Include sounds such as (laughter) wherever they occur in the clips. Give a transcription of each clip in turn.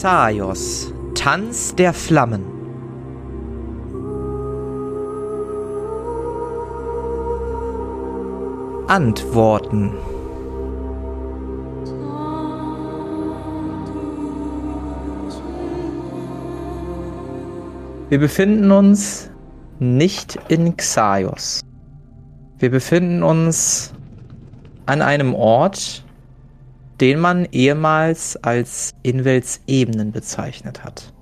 Xaios, Tanz der Flammen. Antworten. Wir befinden uns nicht in Xaios. Wir befinden uns an einem Ort, den man ehemals als Inwels Ebenen bezeichnet hat.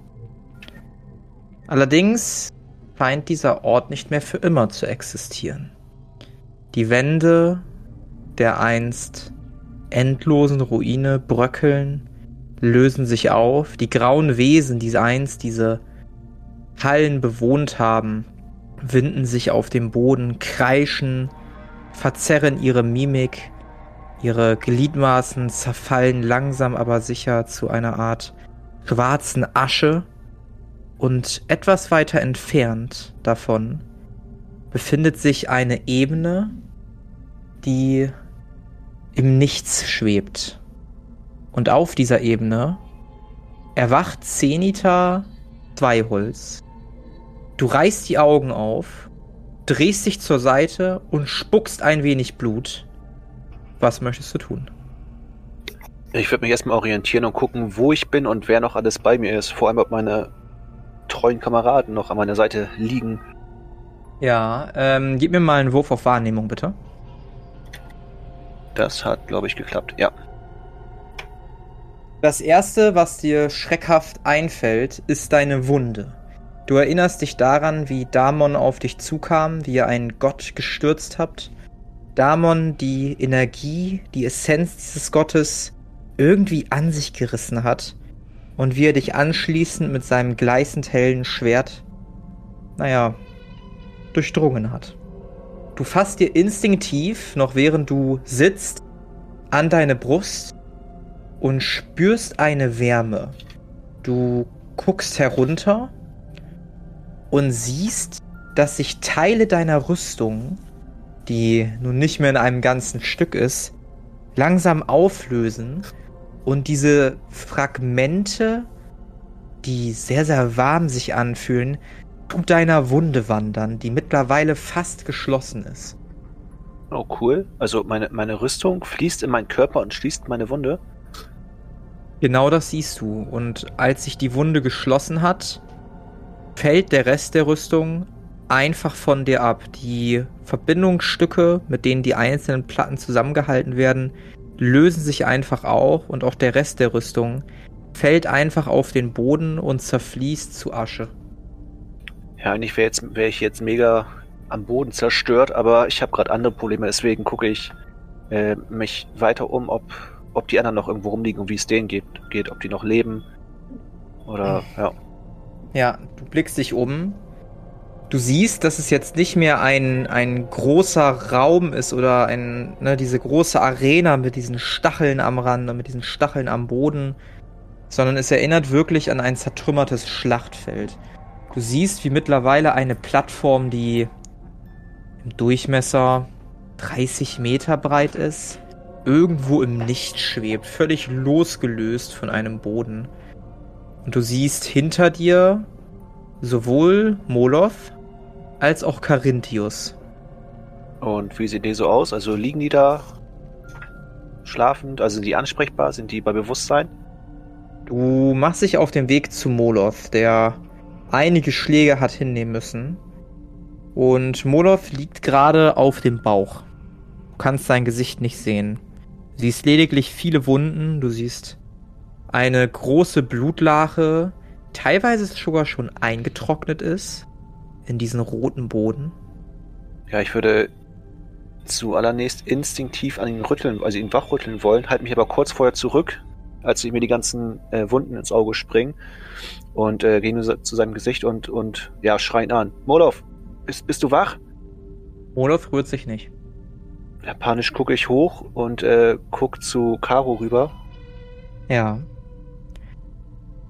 Allerdings scheint dieser Ort nicht mehr für immer zu existieren. Die Wände der einst endlosen Ruine bröckeln, lösen sich auf, die grauen Wesen, die einst diese Hallen bewohnt haben, winden sich auf dem Boden, kreischen, verzerren ihre Mimik, ihre Gliedmaßen zerfallen langsam aber sicher zu einer Art schwarzen Asche und etwas weiter entfernt davon befindet sich eine Ebene, die im Nichts schwebt. Und auf dieser Ebene erwacht Zenita Zweiholz. Du reißt die Augen auf, drehst dich zur Seite und spuckst ein wenig Blut. Was möchtest du tun? Ich würde mich erstmal orientieren und gucken, wo ich bin und wer noch alles bei mir ist. Vor allem, ob meine treuen Kameraden noch an meiner Seite liegen. Ja, ähm, gib mir mal einen Wurf auf Wahrnehmung, bitte. Das hat, glaube ich, geklappt, ja. Das erste, was dir schreckhaft einfällt, ist deine Wunde. Du erinnerst dich daran, wie Damon auf dich zukam, wie ihr einen Gott gestürzt habt. Damon die Energie, die Essenz dieses Gottes irgendwie an sich gerissen hat und wie er dich anschließend mit seinem gleißend hellen Schwert, naja, durchdrungen hat. Du fasst dir instinktiv, noch während du sitzt, an deine Brust und spürst eine Wärme. Du guckst herunter und siehst, dass sich Teile deiner Rüstung, die nun nicht mehr in einem ganzen Stück ist, langsam auflösen und diese Fragmente, die sehr, sehr warm sich anfühlen, zu deiner Wunde wandern, die mittlerweile fast geschlossen ist. Oh, cool. Also meine, meine Rüstung fließt in meinen Körper und schließt meine Wunde. Genau das siehst du. Und als sich die Wunde geschlossen hat, fällt der Rest der Rüstung einfach von dir ab. Die Verbindungsstücke, mit denen die einzelnen Platten zusammengehalten werden, lösen sich einfach auch und auch der Rest der Rüstung fällt einfach auf den Boden und zerfließt zu Asche. Ja, eigentlich wäre wär ich jetzt mega am Boden zerstört, aber ich habe gerade andere Probleme, deswegen gucke ich äh, mich weiter um, ob ob die anderen noch irgendwo rumliegen und wie es denen geht, geht ob die noch leben. Oder, ja. Ja, du blickst dich um. Du siehst, dass es jetzt nicht mehr ein, ein großer Raum ist oder ein, ne, diese große Arena mit diesen Stacheln am Rand und mit diesen Stacheln am Boden, sondern es erinnert wirklich an ein zertrümmertes Schlachtfeld. Du siehst, wie mittlerweile eine Plattform, die im Durchmesser 30 Meter breit ist, irgendwo im Nichts schwebt, völlig losgelöst von einem Boden. Und du siehst hinter dir sowohl Moloth als auch Carinthius. Und wie sieht die so aus? Also liegen die da schlafend? Also sind die ansprechbar? Sind die bei Bewusstsein? Du machst dich auf den Weg zu Moloth, der einige Schläge hat hinnehmen müssen. Und Moloth liegt gerade auf dem Bauch. Du kannst sein Gesicht nicht sehen. Du siehst lediglich viele Wunden, du siehst eine große Blutlache, teilweise sogar schon eingetrocknet ist in diesen roten Boden. Ja, ich würde zuallererst instinktiv an ihn rütteln, also ihn wachrütteln wollen, halte mich aber kurz vorher zurück, als ich mir die ganzen äh, Wunden ins Auge springen und äh, gehe zu seinem Gesicht und, und ja, schreien an. Molov, bist, bist du wach? Molov rührt sich nicht. Ja, panisch gucke ich hoch und äh, guck zu Caro rüber. Ja.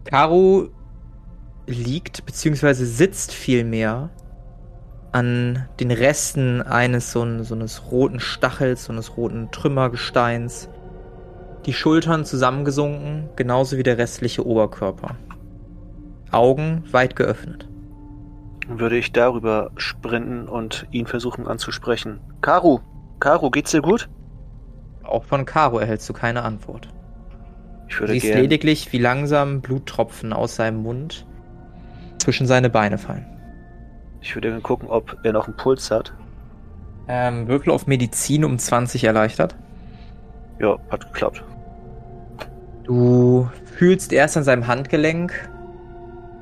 Caro liegt beziehungsweise sitzt vielmehr an den Resten eines so, so eines roten Stachels, so eines roten Trümmergesteins die Schultern zusammengesunken, genauso wie der restliche Oberkörper. Augen weit geöffnet. Würde ich darüber sprinten und ihn versuchen anzusprechen. Karu, Karu, geht's dir gut? Auch von Karo erhältst du keine Antwort. Ich würde Siehst lediglich, wie langsam Bluttropfen aus seinem Mund zwischen seine Beine fallen. Ich würde gucken, ob er noch einen Puls hat. Ähm, Würfel auf Medizin um 20 erleichtert. Ja, hat geklappt. Du fühlst erst an seinem Handgelenk,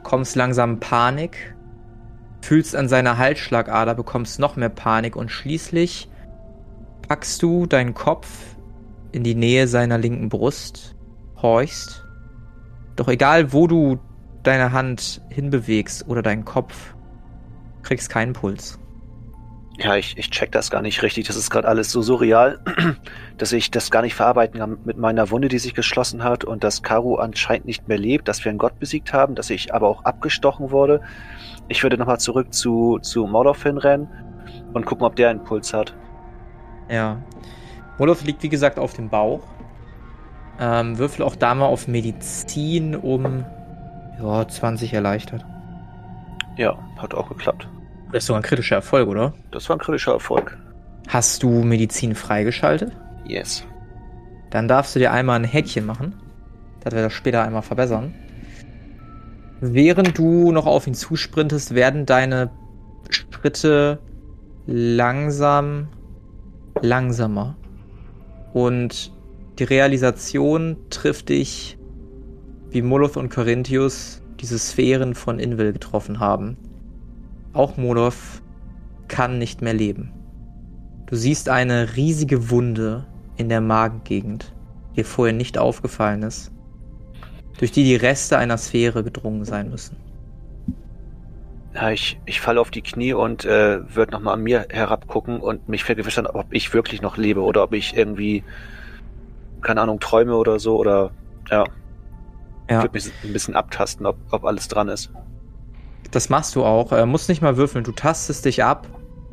kommst langsam Panik, fühlst an seiner Halsschlagader, bekommst noch mehr Panik und schließlich packst du deinen Kopf in die Nähe seiner linken Brust, horchst. Doch egal, wo du deine Hand hinbewegst oder deinen Kopf, kriegst keinen Puls. Ja, ich, ich check das gar nicht richtig. Das ist gerade alles so surreal, (clears throat) dass ich das gar nicht verarbeiten kann mit meiner Wunde, die sich geschlossen hat und dass Karu anscheinend nicht mehr lebt, dass wir einen Gott besiegt haben, dass ich aber auch abgestochen wurde. Ich würde nochmal zurück zu, zu Mordorf hinrennen und gucken, ob der einen Puls hat. Ja. Moloth liegt wie gesagt auf dem Bauch. Ähm, würfel auch da mal auf Medizin um ja, 20 erleichtert. Ja, hat auch geklappt. Das ist sogar ein kritischer Erfolg, oder? Das war ein kritischer Erfolg. Hast du Medizin freigeschaltet? Yes. Dann darfst du dir einmal ein Häkchen machen. Das wir das später einmal verbessern. Während du noch auf ihn zusprintest, werden deine Schritte langsam langsamer. Und die Realisation trifft dich, wie Moloth und Corinthius diese Sphären von Invel getroffen haben. Auch Moloth kann nicht mehr leben. Du siehst eine riesige Wunde in der Magengegend, die dir vorher nicht aufgefallen ist, durch die die Reste einer Sphäre gedrungen sein müssen. Ja, ich, ich falle auf die Knie und äh, würde nochmal an mir herabgucken und mich vergewissern, ob ich wirklich noch lebe oder ob ich irgendwie, keine Ahnung, träume oder so oder ja. Ich Ja, würde mich ein bisschen abtasten, ob, ob alles dran ist. das machst du auch. Äh, musst nicht mal würfeln. Du tastest dich ab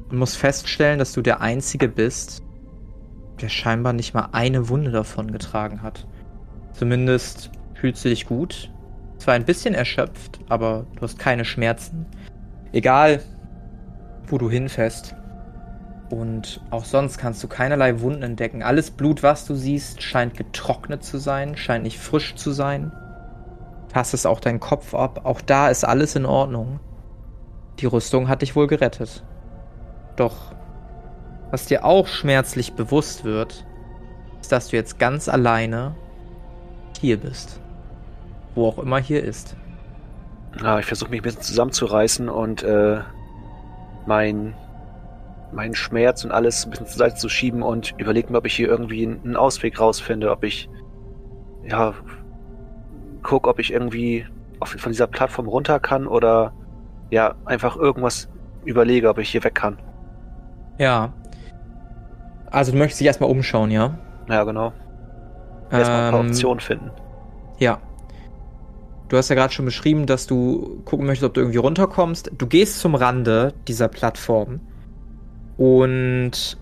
und musst feststellen, dass du der Einzige bist, der scheinbar nicht mal eine Wunde davon getragen hat. Zumindest fühlst du dich gut. Zwar ein bisschen erschöpft, aber du hast keine Schmerzen. Egal, wo du hinfährst. Und auch sonst kannst du keinerlei Wunden entdecken. Alles Blut, was du siehst, scheint getrocknet zu sein, scheint nicht frisch zu sein. Tastest auch deinen Kopf ab. Auch da ist alles in Ordnung. Die Rüstung hat dich wohl gerettet. Doch, was dir auch schmerzlich bewusst wird, ist, dass du jetzt ganz alleine hier bist. Wo auch immer hier ist. Ja, ich versuche mich ein bisschen zusammenzureißen und äh, mein, meinen Schmerz und alles ein bisschen zur Seite zu schieben und überlege mir, ob ich hier irgendwie einen Ausweg rausfinde, ob ich ja guck, ob ich irgendwie auf, von dieser Plattform runter kann oder ja einfach irgendwas überlege, ob ich hier weg kann. Ja. Also du möchtest dich erstmal umschauen, ja? Ja, genau. Erstmal ein paar Ähm, Optionen finden. Ja. Du hast ja gerade schon beschrieben, dass du gucken möchtest, ob du irgendwie runterkommst. Du gehst zum Rande dieser Plattform. Und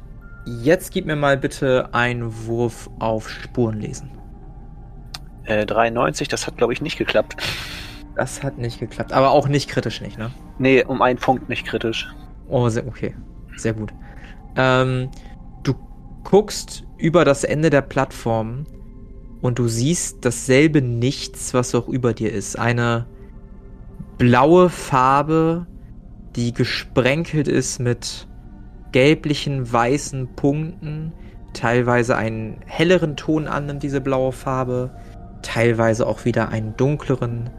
jetzt gib mir mal bitte einen Wurf auf Spurenlesen. Äh, 93, das hat glaube ich nicht geklappt. Das hat nicht geklappt. Aber auch nicht kritisch nicht, ne? Nee, um einen Punkt nicht kritisch. Oh, sehr, okay. Sehr gut. Ähm, du guckst über das Ende der Plattform und du siehst dasselbe Nichts, was auch über dir ist. Eine blaue Farbe, die gesprenkelt ist mit gelblichen, weißen Punkten, teilweise einen helleren Ton annimmt, diese blaue Farbe, teilweise auch wieder einen dunkleren,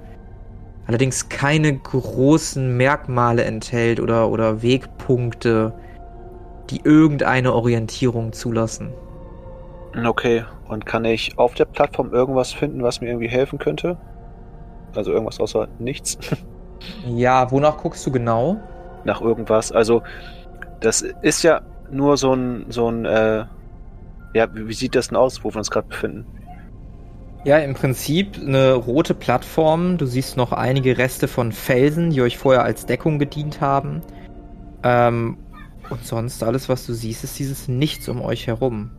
allerdings keine großen Merkmale enthält oder, oder Wegpunkte, die irgendeine Orientierung zulassen. Okay, und kann ich auf der Plattform irgendwas finden, was mir irgendwie helfen könnte? Also irgendwas außer nichts. (laughs) Ja, wonach guckst du genau? Nach irgendwas. Also, das ist ja nur so ein, so ein, äh, ja, wie wie sieht das denn aus, wo wir uns gerade befinden? Ja, im Prinzip eine rote Plattform. Du siehst noch einige Reste von Felsen, die euch vorher als Deckung gedient haben. Ähm, und sonst alles, was du siehst, ist dieses Nichts um euch herum.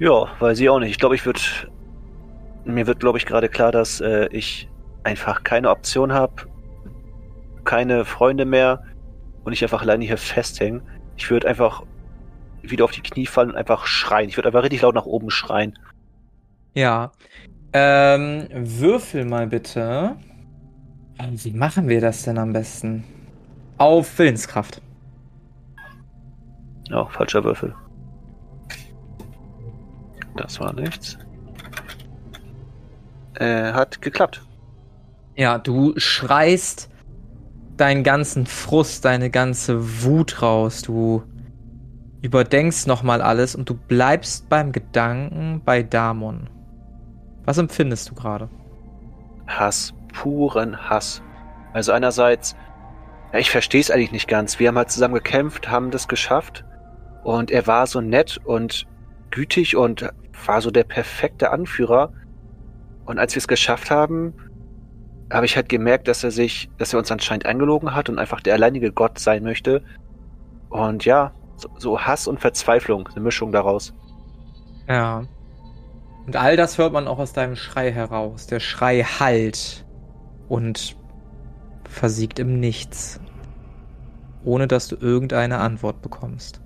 Ja, weiß ich auch nicht. Ich glaube, ich würde. Mir wird, glaube ich, gerade klar, dass äh, ich einfach keine Option habe, keine Freunde mehr und ich einfach alleine hier festhänge. Ich würde einfach wieder auf die Knie fallen und einfach schreien. Ich würde einfach richtig laut nach oben schreien. Ja. Ähm, würfel mal bitte. Wie machen wir das denn am besten? Auf Willenskraft. Ja, falscher Würfel. Das war nichts. Äh, hat geklappt. Ja, du schreist deinen ganzen Frust, deine ganze Wut raus. Du überdenkst nochmal alles und du bleibst beim Gedanken bei Damon. Was empfindest du gerade? Hass, puren Hass. Also einerseits, ich verstehe es eigentlich nicht ganz. Wir haben halt zusammen gekämpft, haben das geschafft und er war so nett und gütig und war so der perfekte Anführer. Und als wir es geschafft haben, habe ich halt gemerkt, dass er sich, dass er uns anscheinend eingelogen hat und einfach der alleinige Gott sein möchte. Und ja, so, so Hass und Verzweiflung, eine Mischung daraus. Ja. Und all das hört man auch aus deinem Schrei heraus. Der Schrei halt und versiegt im Nichts, ohne dass du irgendeine Antwort bekommst.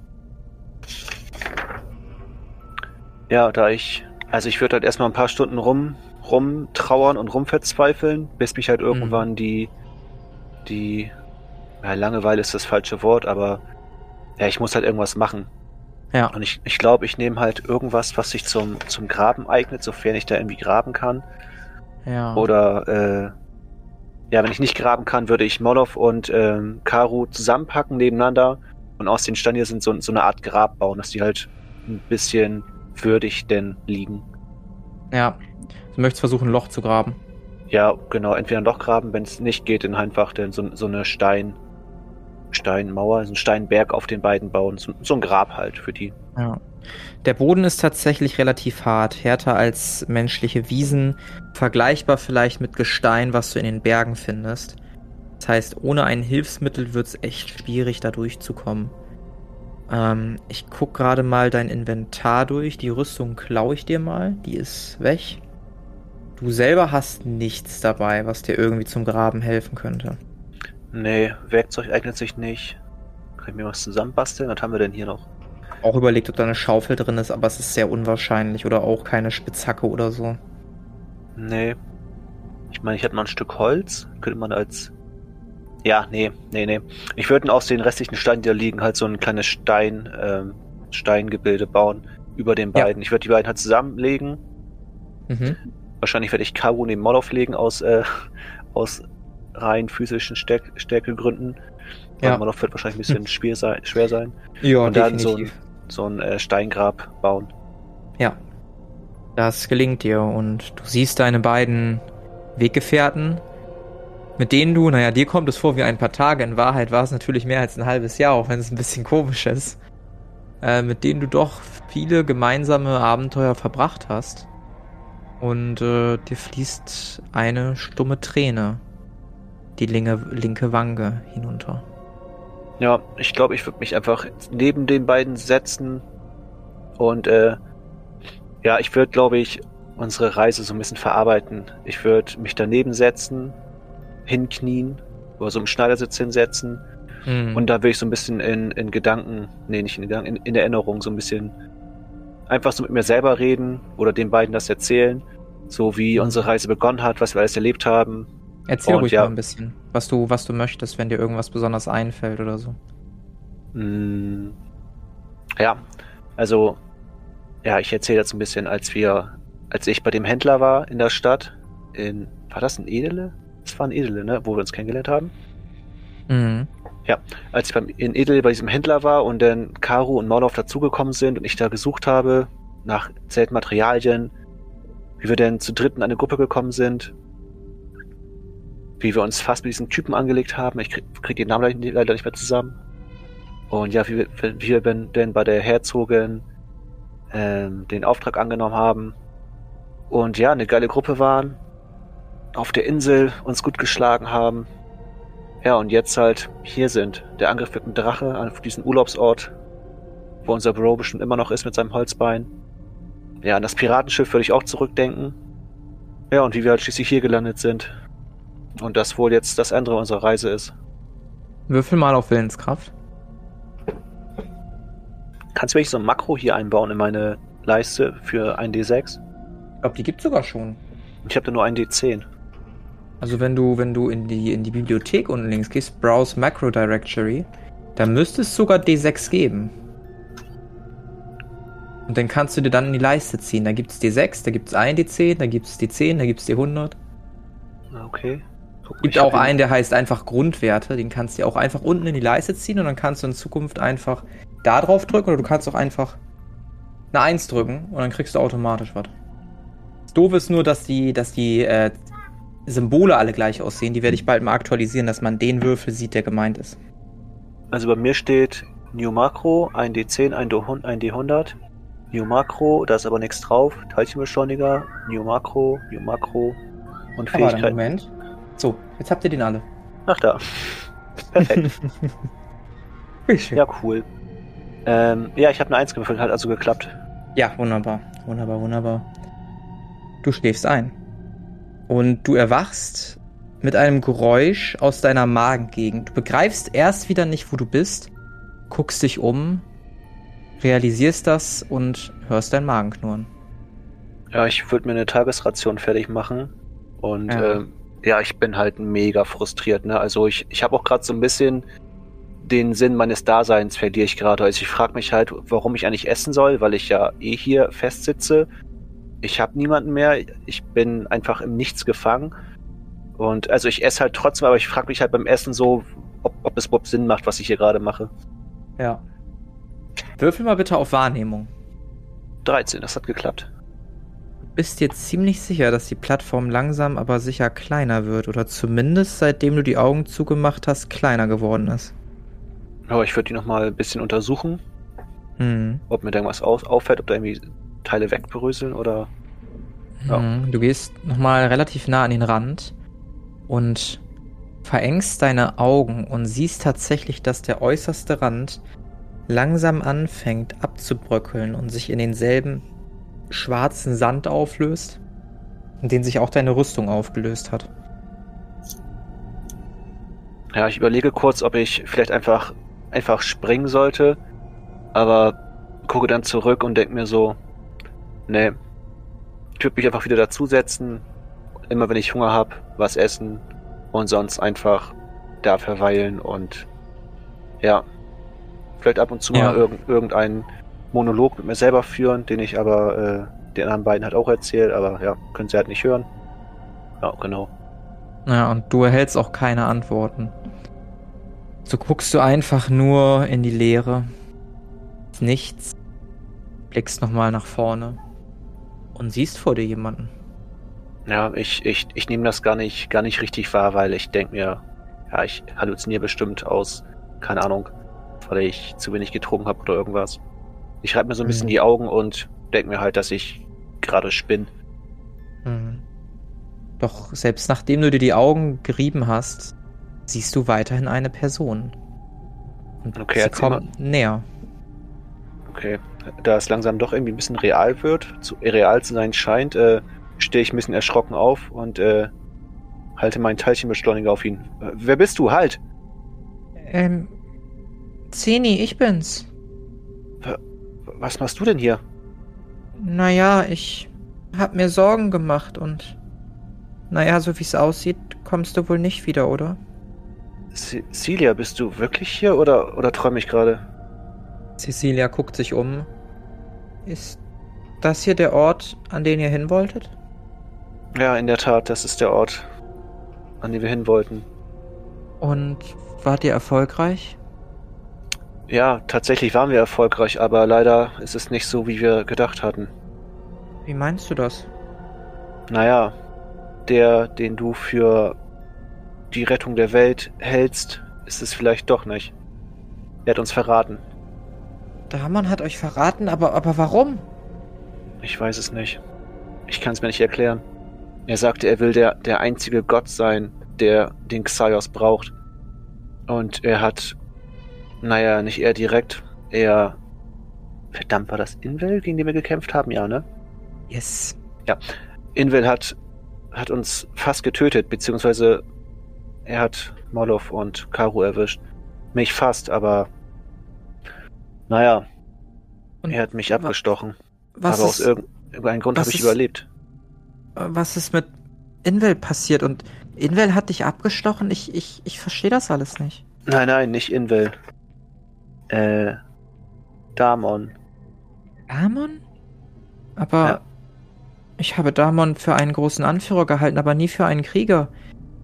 Ja, da ich, also ich würde halt erstmal ein paar Stunden rum, rumtrauern und rumverzweifeln, bis mich halt mhm. irgendwann mhm. die, die, ja, Langeweile ist das falsche Wort, aber ja, ich muss halt irgendwas machen. Ja. Und ich, ich glaube, ich nehme halt irgendwas, was sich zum, zum Graben eignet, sofern ich da irgendwie graben kann. Ja. Oder, äh, ja, wenn ich nicht graben kann, würde ich Molov und ähm, Karu zusammenpacken nebeneinander und aus den Steinen hier sind so, so eine Art Grab bauen, dass die halt ein bisschen würdig denn liegen. Ja. Du möchtest versuchen, ein Loch zu graben. Ja, genau. Entweder ein Loch graben, wenn es nicht geht, dann einfach denn so, so eine Stein, Steinmauer, so ein Steinberg auf den beiden bauen. So, so ein Grab halt für die. Ja. Der Boden ist tatsächlich relativ hart, härter als menschliche Wiesen, vergleichbar vielleicht mit Gestein, was du in den Bergen findest. Das heißt, ohne ein Hilfsmittel wird es echt schwierig, da durchzukommen. Ähm, ich guck gerade mal dein Inventar durch. Die Rüstung klaue ich dir mal. Die ist weg. Du selber hast nichts dabei, was dir irgendwie zum Graben helfen könnte. Nee, Werkzeug eignet sich nicht. Kann ich mir was zusammenbasteln? Was haben wir denn hier noch? Auch überlegt, ob da eine Schaufel drin ist, aber es ist sehr unwahrscheinlich. Oder auch keine Spitzhacke oder so. Nee. Ich meine, ich hätte mal ein Stück Holz. Könnte man als ja, nee, nee, nee. Ich würde aus den restlichen Steinen, die da liegen, halt so ein kleines Stein, ähm, Steingebilde bauen über den beiden. Ja. Ich würde die beiden halt zusammenlegen. Mhm. Wahrscheinlich werde ich Karu neben Moloff legen aus, äh, aus rein physischen Stärk Stärkegründen. Ja. Moloff wird wahrscheinlich ein bisschen (laughs) schwer, sein, schwer sein. Ja, Und dann definitiv. so ein, so ein äh, Steingrab bauen. Ja. Das gelingt dir und du siehst deine beiden Weggefährten mit denen du, naja, dir kommt es vor wie ein paar Tage. In Wahrheit war es natürlich mehr als ein halbes Jahr, auch wenn es ein bisschen komisch ist. Äh, mit denen du doch viele gemeinsame Abenteuer verbracht hast. Und äh, dir fließt eine stumme Träne die linke, linke Wange hinunter. Ja, ich glaube, ich würde mich einfach neben den beiden setzen und äh, ja, ich würde, glaube ich, unsere Reise so ein bisschen verarbeiten. Ich würde mich daneben setzen hinknien oder so im Schneidersitz hinsetzen. Mhm. Und da will ich so ein bisschen in, in Gedanken, nee, nicht in Gedanken, in, in Erinnerung so ein bisschen einfach so mit mir selber reden oder den beiden das erzählen. So wie mhm. unsere Reise begonnen hat, was wir alles erlebt haben. Erzähl Und, ruhig ja, mal ein bisschen, was du, was du möchtest, wenn dir irgendwas besonders einfällt oder so. Mh, ja, also, ja, ich erzähle jetzt ein bisschen, als wir, als ich bei dem Händler war in der Stadt, in, war das in Edele? Das war in Edele, ne? Wo wir uns kennengelernt haben. Mhm. Ja, als ich beim, in Edele bei diesem Händler war und dann Karu und Morloff dazugekommen sind und ich da gesucht habe nach Zeltmaterialien, wie wir denn zu dritt in eine Gruppe gekommen sind, wie wir uns fast mit diesen Typen angelegt haben. Ich krieg, krieg den Namen leider nicht mehr zusammen. Und ja, wie wir, wie wir denn bei der Herzogin ähm, den Auftrag angenommen haben. Und ja, eine geile Gruppe waren auf der Insel uns gut geschlagen haben. Ja, und jetzt halt hier sind. Der Angriff mit dem Drache auf diesen Urlaubsort, wo unser Bro bestimmt immer noch ist mit seinem Holzbein. ja, an das Piratenschiff würde ich auch zurückdenken. Ja, und wie wir halt schließlich hier gelandet sind. Und das wohl jetzt das andere unserer Reise ist. Würfel mal auf Willenskraft. Kannst du wirklich so ein Makro hier einbauen in meine Leiste für ein D6? Ich glaube, die gibt sogar schon. Ich habe da nur ein D10. Also wenn du, wenn du in die, in die Bibliothek unten links gehst, Browse Macro Directory, da müsste es sogar D6 geben. Und dann kannst du dir dann in die Leiste ziehen. Da gibt es D6, da gibt es ein D10, da gibt es D10, da gibt es D100. Okay. Gibt auch einen, der heißt einfach Grundwerte. Den kannst du auch einfach unten in die Leiste ziehen und dann kannst du in Zukunft einfach da drauf drücken oder du kannst auch einfach eine 1 drücken und dann kriegst du automatisch was. Das Doof ist nur, dass die, dass die äh, Symbole alle gleich aussehen. Die werde ich bald mal aktualisieren, dass man den Würfel sieht, der gemeint ist. Also bei mir steht New Macro, ein D10, ein D100, New Macro, da ist aber nichts drauf. Teilchenbeschleuniger, New Macro, New Macro und Fähigkeit. Moment. So, jetzt habt ihr den alle. Ach da. Perfekt. (laughs) ja, cool. Ähm, ja, ich habe eine 1 gewürfelt, hat also geklappt. Ja, wunderbar. Wunderbar, wunderbar. Du schläfst ein. Und du erwachst mit einem Geräusch aus deiner Magengegend. Du begreifst erst wieder nicht, wo du bist, guckst dich um realisierst das und hörst dein Magen knurren. Ja, ich würde mir eine Tagesration fertig machen. Und ja, äh, ja ich bin halt mega frustriert. Ne? Also ich, ich habe auch gerade so ein bisschen den Sinn meines Daseins verliere ich gerade. Also ich frage mich halt, warum ich eigentlich essen soll, weil ich ja eh hier festsitze. Ich habe niemanden mehr. Ich bin einfach im Nichts gefangen. Und also ich esse halt trotzdem, aber ich frage mich halt beim Essen so, ob, ob es überhaupt Sinn macht, was ich hier gerade mache. Ja, Würfel mal bitte auf Wahrnehmung. 13, das hat geklappt. Du bist dir ziemlich sicher, dass die Plattform langsam aber sicher kleiner wird oder zumindest seitdem du die Augen zugemacht hast, kleiner geworden ist. Aber ich würde die nochmal ein bisschen untersuchen. Mhm. Ob mir da irgendwas auf, auffällt, ob da irgendwie Teile wegbröseln oder. Ja. Mhm. Du gehst nochmal relativ nah an den Rand und verengst deine Augen und siehst tatsächlich, dass der äußerste Rand langsam anfängt abzubröckeln und sich in denselben schwarzen Sand auflöst, in den sich auch deine Rüstung aufgelöst hat. Ja, ich überlege kurz, ob ich vielleicht einfach einfach springen sollte, aber gucke dann zurück und denke mir so, nee, ich würde mich einfach wieder dazusetzen, immer wenn ich Hunger habe, was essen und sonst einfach da verweilen und ja, vielleicht ab und zu ja. mal irg irgendeinen Monolog mit mir selber führen, den ich aber äh, den anderen beiden halt auch erzählt, aber ja, können sie halt nicht hören. Ja, genau. Ja, und du erhältst auch keine Antworten. So guckst du einfach nur in die Leere. Nichts. Blickst nochmal nach vorne. Und siehst vor dir jemanden. Ja, ich, ich, ich nehme das gar nicht, gar nicht richtig wahr, weil ich denke mir, ja, ich halluziniere bestimmt aus, keine Ahnung, weil ich zu wenig getrunken habe oder irgendwas. Ich reibe mir so ein bisschen mhm. die Augen und denke mir halt, dass ich gerade spinne. Mhm. Doch selbst nachdem du dir die Augen gerieben hast, siehst du weiterhin eine Person. Und okay, sie kommt näher. Okay, da es langsam doch irgendwie ein bisschen real wird, zu, real zu sein scheint, äh, stehe ich ein bisschen erschrocken auf und äh, halte meinen Teilchenbeschleuniger auf ihn. Äh, wer bist du? Halt! Ähm, Zeni, ich bin's. Was machst du denn hier? Naja, ich hab mir Sorgen gemacht und. Naja, so wie's aussieht, kommst du wohl nicht wieder, oder? Cecilia, bist du wirklich hier oder, oder träume ich gerade? Cecilia guckt sich um. Ist das hier der Ort, an den ihr hin wolltet? Ja, in der Tat, das ist der Ort, an den wir hin wollten. Und wart ihr erfolgreich? Ja, tatsächlich waren wir erfolgreich, aber leider ist es nicht so, wie wir gedacht hatten. Wie meinst du das? Naja, der, den du für die Rettung der Welt hältst, ist es vielleicht doch nicht. Er hat uns verraten. Daman hat euch verraten, aber, aber warum? Ich weiß es nicht. Ich kann es mir nicht erklären. Er sagte, er will der, der einzige Gott sein, der den Xaios braucht. Und er hat naja, nicht eher direkt, eher. Verdammt, war das Invel, gegen den wir gekämpft haben? Ja, ne? Yes. Invel hat, hat uns fast getötet, beziehungsweise er hat Molov und Karu erwischt. Mich fast, aber naja, Und er hat mich wa- abgestochen. Was aber aus ist, irgend- irgendeinem Grund habe ich ist- überlebt. was ist mit Invel passiert? Und Invel hat dich abgestochen? Ich, ich, ich verstehe das alles nicht. Nein, nein, nicht Invel. Äh, Damon. Damon? Aber Ja. ich habe Damon für einen großen Anführer gehalten, aber nie für einen Krieger.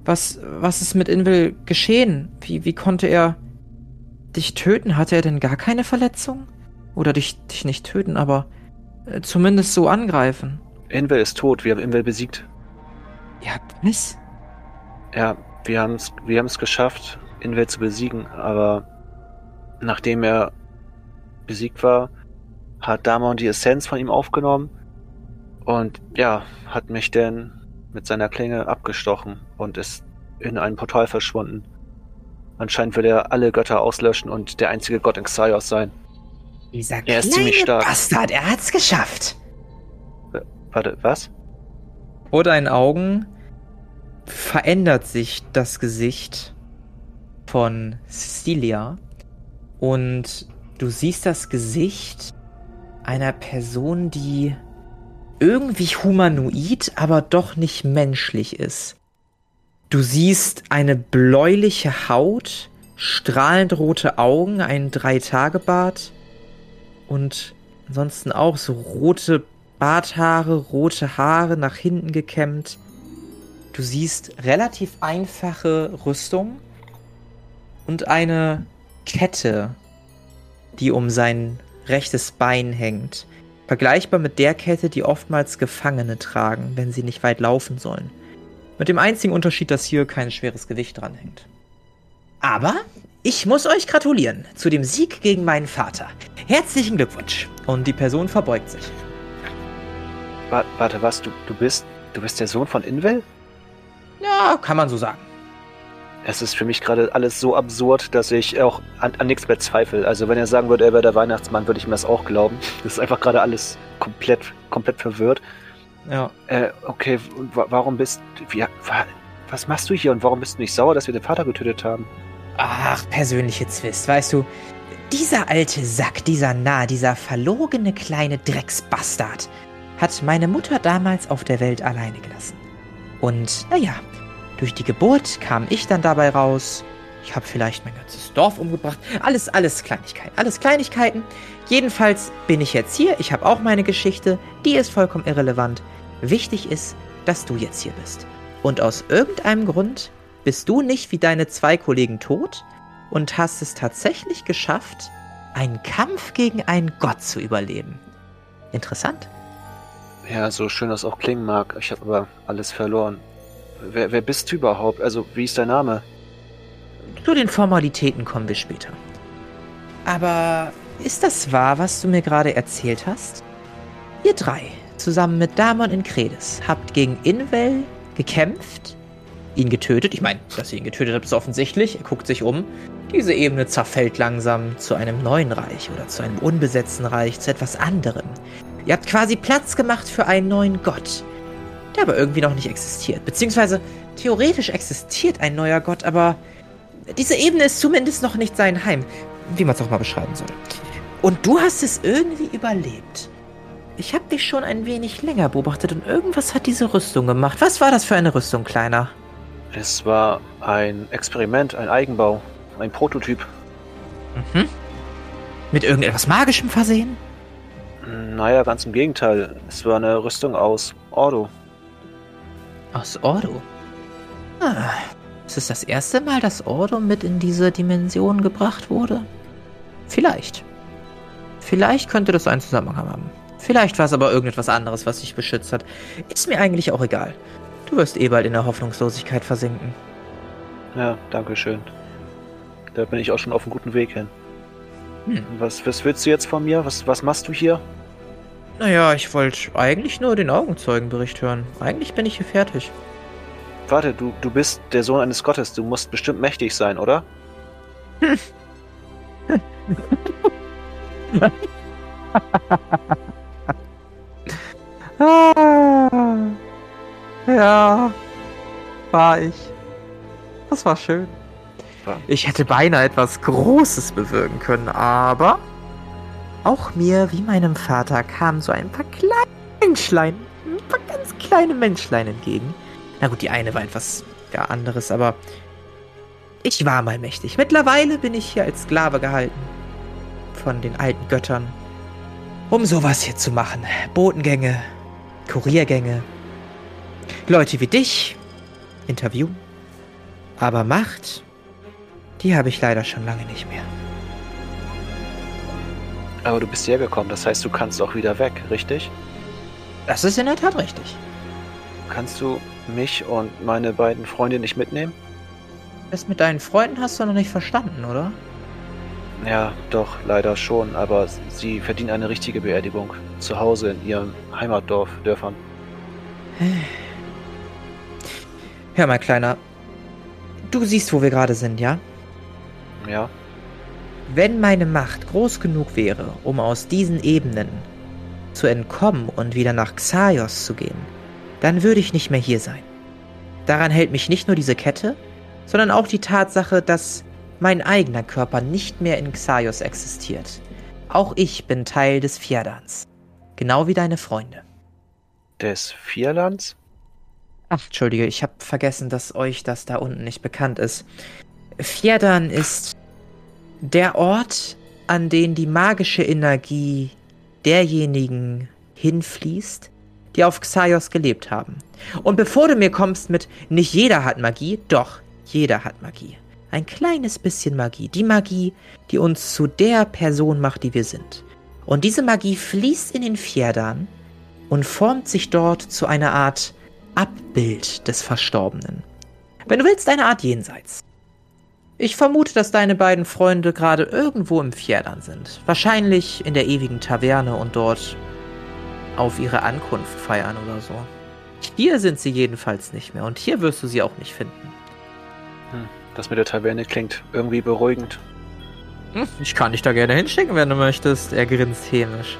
Was, was ist mit Invel geschehen? Wie, wie konnte er dich töten? Hatte er denn gar keine Verletzung? Oder dich, dich nicht töten, aber äh, zumindest so angreifen? Invel ist tot, wir haben Invel besiegt. Ja, was? Ja, wir haben es wir haben's geschafft, Invel zu besiegen, aber nachdem er besiegt war, hat Damon die Essenz von ihm aufgenommen und ja, hat mich dann mit seiner Klinge abgestochen und ist in ein Portal verschwunden. Anscheinend will er alle Götter auslöschen und der einzige Gott in Xaios sein. Dieser Er ist ziemlich stark. Bastard, er hat's geschafft. Warte, was? Vor deinen Augen verändert sich das Gesicht von Cecilia und du siehst das Gesicht einer Person, die irgendwie humanoid, aber doch nicht menschlich ist. Du siehst eine bläuliche Haut, strahlend rote Augen, einen Dreitagebart und ansonsten auch so rote Barthaare, rote Haare nach hinten gekämmt. Du siehst relativ einfache Rüstung und eine Kette, die um sein rechtes Bein hängt. Vergleichbar mit der Kette, die oftmals Gefangene tragen, wenn sie nicht weit laufen sollen. Mit dem einzigen Unterschied, dass hier kein schweres Gewicht dranhängt. Aber ich muss euch gratulieren zu dem Sieg gegen meinen Vater. Herzlichen Glückwunsch. Und die Person verbeugt sich. Wa- Warte, was? Du, du bist, du bist der Sohn von Invel? Ja, kann man so sagen. Es ist für mich gerade alles so absurd, dass ich auch an, an nichts mehr zweifle. Also wenn er sagen würde, er wäre der Weihnachtsmann, würde ich mir das auch glauben. (laughs) Das ist einfach gerade alles komplett, komplett verwirrt. Ja. Äh, okay, warum bist wie, wa was machst du hier und warum bist du nicht sauer, dass wir den Vater getötet haben? Ach, persönliche Zwist, weißt du. Dieser alte Sack, dieser Narr, dieser verlogene kleine Drecksbastard hat meine Mutter damals auf der Welt alleine gelassen. Und naja, durch die Geburt kam ich dann dabei raus. Ich habe vielleicht mein ganzes Dorf umgebracht. Alles, alles Kleinigkeiten. Alles Kleinigkeiten. Jedenfalls bin ich jetzt hier. Ich habe auch meine Geschichte. Die ist vollkommen irrelevant. Wichtig ist, dass du jetzt hier bist. Und aus irgendeinem Grund bist du nicht wie deine zwei Kollegen tot und hast es tatsächlich geschafft, einen Kampf gegen einen Gott zu überleben. Interessant. Ja, so schön das auch klingen mag. Ich habe aber alles verloren. Wer, wer bist du überhaupt? Also, wie ist dein Name? Zu den Formalitäten kommen wir später. Aber ist das wahr, was du mir gerade erzählt hast? Ihr drei, zusammen mit Damon in Kredes, habt gegen Invel gekämpft, ihn getötet. Ich meine, dass ihr ihn getötet habt, ist offensichtlich. Er guckt sich um. Diese Ebene zerfällt langsam zu einem neuen Reich oder zu einem unbesetzten Reich, zu etwas anderem. Ihr habt quasi Platz gemacht für einen neuen Gott, der aber irgendwie noch nicht existiert. Beziehungsweise theoretisch existiert ein neuer Gott, aber diese Ebene ist zumindest noch nicht sein Heim, wie man es auch mal beschreiben soll. Und du hast es irgendwie überlebt. Ich habe dich schon ein wenig länger beobachtet und irgendwas hat diese Rüstung gemacht. Was war das für eine Rüstung, Kleiner? Es war ein Experiment, ein Eigenbau, ein Prototyp. Mhm. Mit irgendetwas Magischem versehen? Naja, ganz im Gegenteil. Es war eine Rüstung aus Ordo. Aus Ordo. Ah, ist es das erste Mal, dass Ordo mit in diese Dimension gebracht wurde? Vielleicht. Vielleicht könnte das einen Zusammenhang haben. Vielleicht war es aber irgendetwas anderes, was dich beschützt hat. Ist mir eigentlich auch egal. Du wirst eh bald in der Hoffnungslosigkeit versinken. Ja, danke schön. Da bin ich auch schon auf einem guten Weg hin. Hm. Was, was willst du jetzt von mir? Was, was machst du hier? Naja, ich wollte eigentlich nur den Augenzeugenbericht hören. Eigentlich bin ich hier fertig. Warte, du, du bist der Sohn eines Gottes. Du musst bestimmt mächtig sein, oder? (laughs) Ah, ja, war ich. Das war schön. Ich hätte beinahe etwas Großes bewirken können, aber auch mir, wie meinem Vater, kamen so ein paar kleine Menschlein, ein paar ganz kleine Menschlein entgegen. Na gut, die eine war etwas gar anderes, aber ich war mal mächtig. Mittlerweile bin ich hier als Sklave gehalten. Von den alten Göttern. Um sowas hier zu machen. Botengänge, Kuriergänge. Leute wie dich. Interview. Aber Macht, die habe ich leider schon lange nicht mehr. Aber du bist hergekommen, das heißt, du kannst auch wieder weg, richtig? Das ist in der Tat richtig. Kannst du mich und meine beiden Freunde nicht mitnehmen? Das mit deinen Freunden hast du noch nicht verstanden, oder? Ja, doch, leider schon, aber sie verdienen eine richtige Beerdigung. Zu Hause in ihrem Heimatdorf, Dörfern. Hör mal, Kleiner. Du siehst, wo wir gerade sind, ja? Ja. Wenn meine Macht groß genug wäre, um aus diesen Ebenen zu entkommen und wieder nach Xaios zu gehen, dann würde ich nicht mehr hier sein. Daran hält mich nicht nur diese Kette, sondern auch die Tatsache, dass mein eigener Körper nicht mehr in Xaios existiert. Auch ich bin Teil des Vierdans. Genau wie deine Freunde. Des Vierlands? Ach, entschuldige, ich habe vergessen, dass euch das da unten nicht bekannt ist. Fjerdan ist der Ort, an den die magische Energie derjenigen hinfließt, die auf Xaios gelebt haben. Und bevor du mir kommst mit nicht jeder hat Magie, doch, jeder hat Magie. Ein kleines bisschen Magie. Die Magie, die uns zu der Person macht, die wir sind. Und diese Magie fließt in den Fjerdan und formt sich dort zu einer Art Abbild des Verstorbenen. Wenn du willst, eine Art Jenseits. Ich vermute, dass deine beiden Freunde gerade irgendwo im Fjerdan sind. Wahrscheinlich in der ewigen Taverne und dort auf ihre Ankunft feiern oder so. Hier sind sie jedenfalls nicht mehr und hier wirst du sie auch nicht finden. Hm, das mit der Taverne klingt irgendwie beruhigend. Hm, ich kann dich da gerne hinschicken, wenn du möchtest. Er grinst hämisch.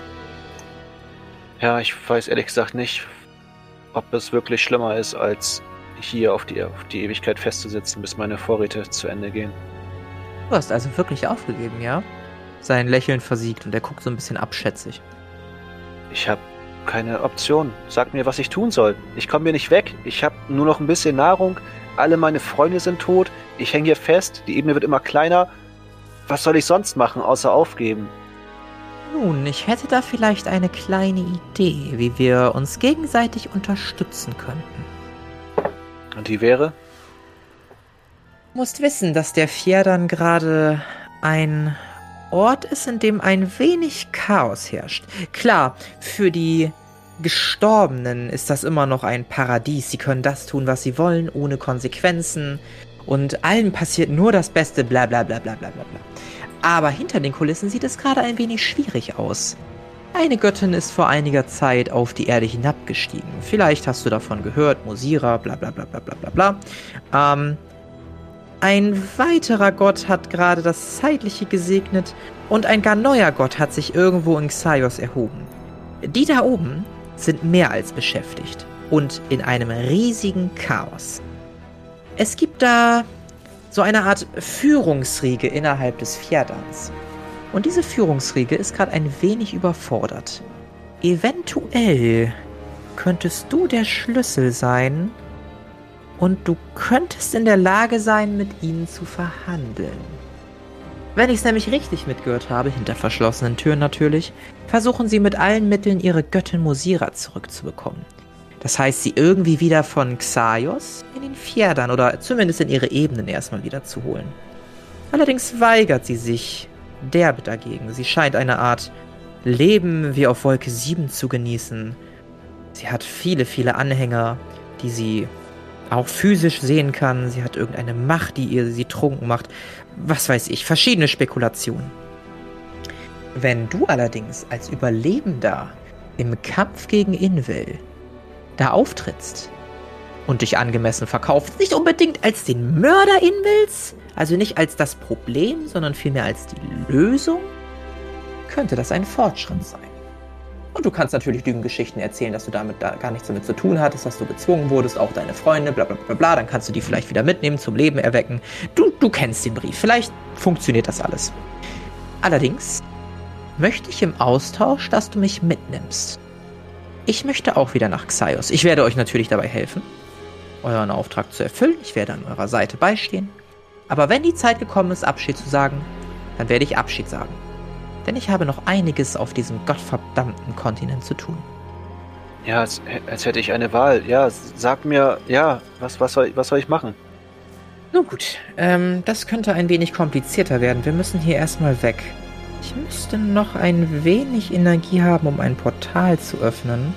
Ja, ich weiß ehrlich gesagt nicht, ob es wirklich schlimmer ist, als hier auf die, auf die Ewigkeit festzusitzen, bis meine Vorräte zu Ende gehen. Du hast also wirklich aufgegeben, ja? Sein Lächeln versiegt und er guckt so ein bisschen abschätzig. Ich habe keine Option. Sag mir, was ich tun soll. Ich komme hier nicht weg. Ich habe nur noch ein bisschen Nahrung. Alle meine Freunde sind tot. Ich hänge hier fest. Die Ebene wird immer kleiner. Was soll ich sonst machen, außer aufgeben? Nun, ich hätte da vielleicht eine kleine Idee, wie wir uns gegenseitig unterstützen könnten. Und die wäre? Du musst wissen, dass der Fjerdan gerade ein Ort ist, in dem ein wenig Chaos herrscht. Klar, für die Gestorbenen ist das immer noch ein Paradies. Sie können das tun, was sie wollen, ohne Konsequenzen. Und allen passiert nur das Beste, bla bla bla bla bla bla. Aber hinter den Kulissen sieht es gerade ein wenig schwierig aus. Eine Göttin ist vor einiger Zeit auf die Erde hinabgestiegen. Vielleicht hast du davon gehört, Mosira, bla bla bla bla bla bla bla. Ähm, ein weiterer Gott hat gerade das Zeitliche gesegnet und ein gar neuer Gott hat sich irgendwo in Xaios erhoben. Die da oben sind mehr als beschäftigt und in einem riesigen Chaos. Es gibt da so eine Art Führungsriege innerhalb des Fjerdans. Und diese Führungsriege ist gerade ein wenig überfordert. Eventuell könntest du der Schlüssel sein und du könntest in der Lage sein, mit ihnen zu verhandeln. Wenn ich es nämlich richtig mitgehört habe, hinter verschlossenen Türen natürlich, versuchen sie mit allen Mitteln ihre Göttin Mosira zurückzubekommen. Das heißt, sie irgendwie wieder von Xaios in den Fjerdern oder zumindest in ihre Ebenen erstmal wieder zu holen. Allerdings weigert sie sich, derbe dagegen. Sie scheint eine Art Leben wie auf Wolke 7 zu genießen. Sie hat viele, viele Anhänger, die sie auch physisch sehen kann. Sie hat irgendeine Macht, die ihr sie trunken macht. Was weiß ich, verschiedene Spekulationen. Wenn du allerdings als Überlebender im Kampf gegen Invel da auftrittst und dich angemessen verkaufst, nicht unbedingt als den Mörder Invils, also nicht als das Problem, sondern vielmehr als die Lösung, könnte das ein Fortschritt sein. Und du kannst natürlich Lügengeschichten erzählen, dass du damit da gar nichts damit zu tun hattest, dass du gezwungen wurdest, auch deine Freunde, bla bla bla bla. Dann kannst du die vielleicht wieder mitnehmen, zum Leben erwecken. Du, du kennst den Brief. Vielleicht funktioniert das alles. Allerdings möchte ich im Austausch, dass du mich mitnimmst. Ich möchte auch wieder nach Xaios. Ich werde euch natürlich dabei helfen, euren Auftrag zu erfüllen. Ich werde an eurer Seite beistehen. Aber wenn die Zeit gekommen ist, Abschied zu sagen, dann werde ich Abschied sagen. Denn ich habe noch einiges auf diesem gottverdammten Kontinent zu tun. Ja, als, als hätte ich eine Wahl. Ja, sag mir, ja, was, was, soll, was soll ich machen? Nun gut, ähm, das könnte ein wenig komplizierter werden. Wir müssen hier erstmal weg. Ich müsste noch ein wenig Energie haben, um ein Portal zu öffnen.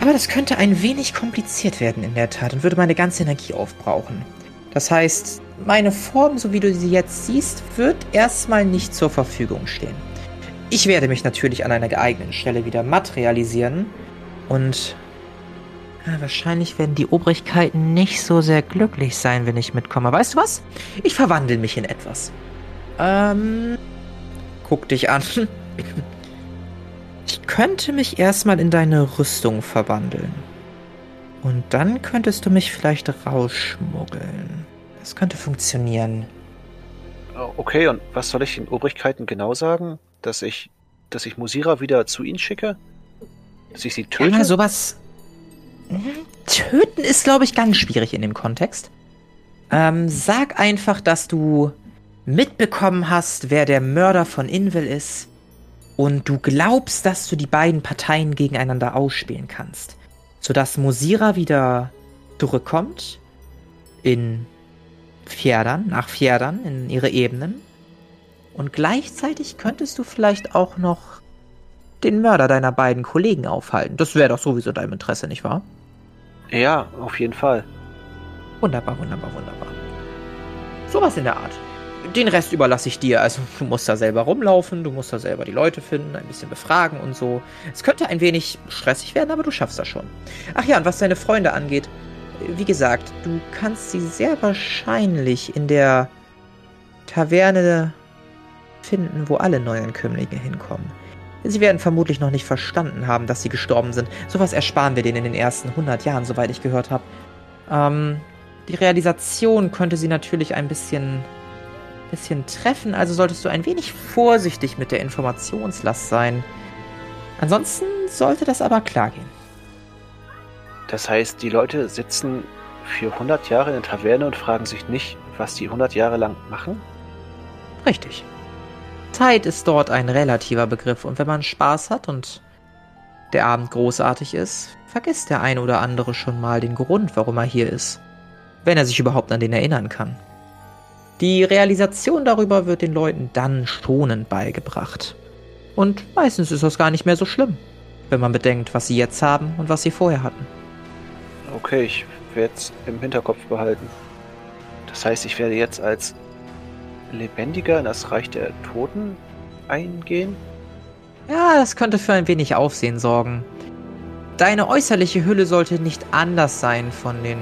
Aber das könnte ein wenig kompliziert werden in der Tat und würde meine ganze Energie aufbrauchen. Das heißt, meine Form, so wie du sie jetzt siehst, wird erstmal nicht zur Verfügung stehen. Ich werde mich natürlich an einer geeigneten Stelle wieder materialisieren und ja, wahrscheinlich werden die Obrigkeiten nicht so sehr glücklich sein, wenn ich mitkomme. Weißt du was? Ich verwandle mich in etwas. Ähm, guck dich an. (laughs) Ich könnte mich erstmal in deine Rüstung verwandeln. Und dann könntest du mich vielleicht rausschmuggeln. Das könnte funktionieren. Oh, okay, und was soll ich den Obrigkeiten genau sagen? Dass ich, dass ich Musira wieder zu ihnen schicke? Dass ich sie töte? Ja, sowas. Mhm. Töten ist, glaube ich, ganz schwierig in dem Kontext. Ähm, sag einfach, dass du mitbekommen hast, wer der Mörder von Invel ist und du glaubst, dass du die beiden Parteien gegeneinander ausspielen kannst, sodass Mosira wieder zurückkommt in Pferdern, nach Pferdern in ihre Ebenen und gleichzeitig könntest du vielleicht auch noch den Mörder deiner beiden Kollegen aufhalten. Das wäre doch sowieso dein Interesse, nicht wahr? Ja, auf jeden Fall. Wunderbar, wunderbar, wunderbar. Sowas in der Art den Rest überlasse ich dir. Also du musst da selber rumlaufen, du musst da selber die Leute finden, ein bisschen befragen und so. Es könnte ein wenig stressig werden, aber du schaffst das schon. Ach ja, und was deine Freunde angeht, wie gesagt, du kannst sie sehr wahrscheinlich in der Taverne finden, wo alle Neuankömmlinge hinkommen. Sie werden vermutlich noch nicht verstanden haben, dass sie gestorben sind. Sowas ersparen wir denen in den ersten 100 Jahren, soweit ich gehört habe. Ähm, die Realisation könnte sie natürlich ein bisschen bisschen treffen, also solltest du ein wenig vorsichtig mit der Informationslast sein. Ansonsten sollte das aber klar gehen. Das heißt, die Leute sitzen für 100 Jahre in der Taverne und fragen sich nicht, was die 100 Jahre lang machen? Richtig. Zeit ist dort ein relativer Begriff und wenn man Spaß hat und der Abend großartig ist, vergisst der ein oder andere schon mal den Grund, warum er hier ist. Wenn er sich überhaupt an den erinnern kann. Die Realisation darüber wird den Leuten dann schonend beigebracht. Und meistens ist das gar nicht mehr so schlimm, wenn man bedenkt, was sie jetzt haben und was sie vorher hatten. Okay, ich werde es im Hinterkopf behalten. Das heißt, ich werde jetzt als Lebendiger in das Reich der Toten eingehen? Ja, das könnte für ein wenig Aufsehen sorgen. Deine äußerliche Hülle sollte nicht anders sein von den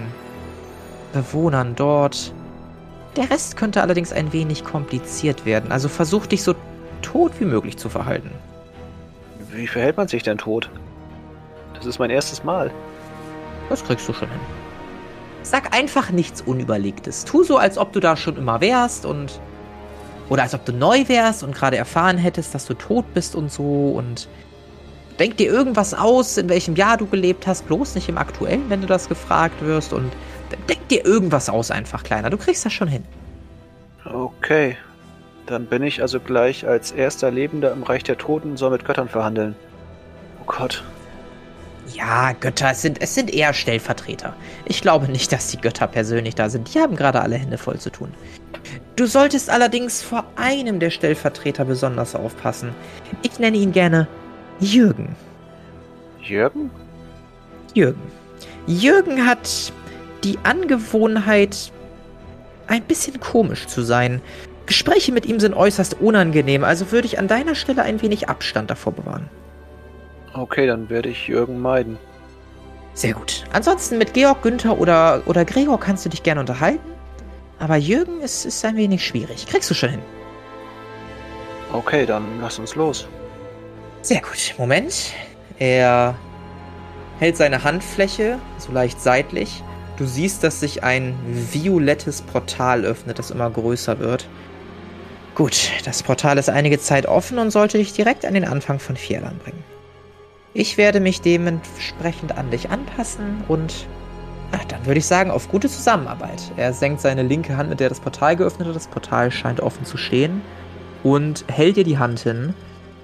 Bewohnern dort. Der Rest könnte allerdings ein wenig kompliziert werden, also versuch dich so tot wie möglich zu verhalten. Wie verhält man sich denn tot? Das ist mein erstes Mal. Das kriegst du schon hin. Sag einfach nichts Unüberlegtes. Tu so, als ob du da schon immer wärst und. Oder als ob du neu wärst und gerade erfahren hättest, dass du tot bist und so und. Denk dir irgendwas aus, in welchem Jahr du gelebt hast, bloß nicht im aktuellen, wenn du das gefragt wirst und Denk dir irgendwas aus einfach, Kleiner. Du kriegst das schon hin. Okay. Dann bin ich also gleich als erster Lebender im Reich der Toten soll mit Göttern verhandeln. Oh Gott. Ja, Götter, es sind, es sind eher Stellvertreter. Ich glaube nicht, dass die Götter persönlich da sind. Die haben gerade alle Hände voll zu tun. Du solltest allerdings vor einem der Stellvertreter besonders aufpassen. Ich nenne ihn gerne Jürgen. Jürgen? Jürgen. Jürgen hat die Angewohnheit, ein bisschen komisch zu sein. Gespräche mit ihm sind äußerst unangenehm, also würde ich an deiner Stelle ein wenig Abstand davor bewahren. Okay, dann werde ich Jürgen meiden. Sehr gut. Ansonsten mit Georg, Günther oder, oder Gregor kannst du dich gerne unterhalten. Aber Jürgen ist, ist ein wenig schwierig. Kriegst du schon hin. Okay, dann lass uns los. Sehr gut. Moment. Er hält seine Handfläche so leicht seitlich. Du siehst, dass sich ein violettes Portal öffnet, das immer größer wird. Gut, das Portal ist einige Zeit offen und sollte dich direkt an den Anfang von Fierlan bringen. Ich werde mich dementsprechend an dich anpassen und ach, dann würde ich sagen, auf gute Zusammenarbeit. Er senkt seine linke Hand, mit der das Portal geöffnet hat. Das Portal scheint offen zu stehen und hält dir die Hand hin,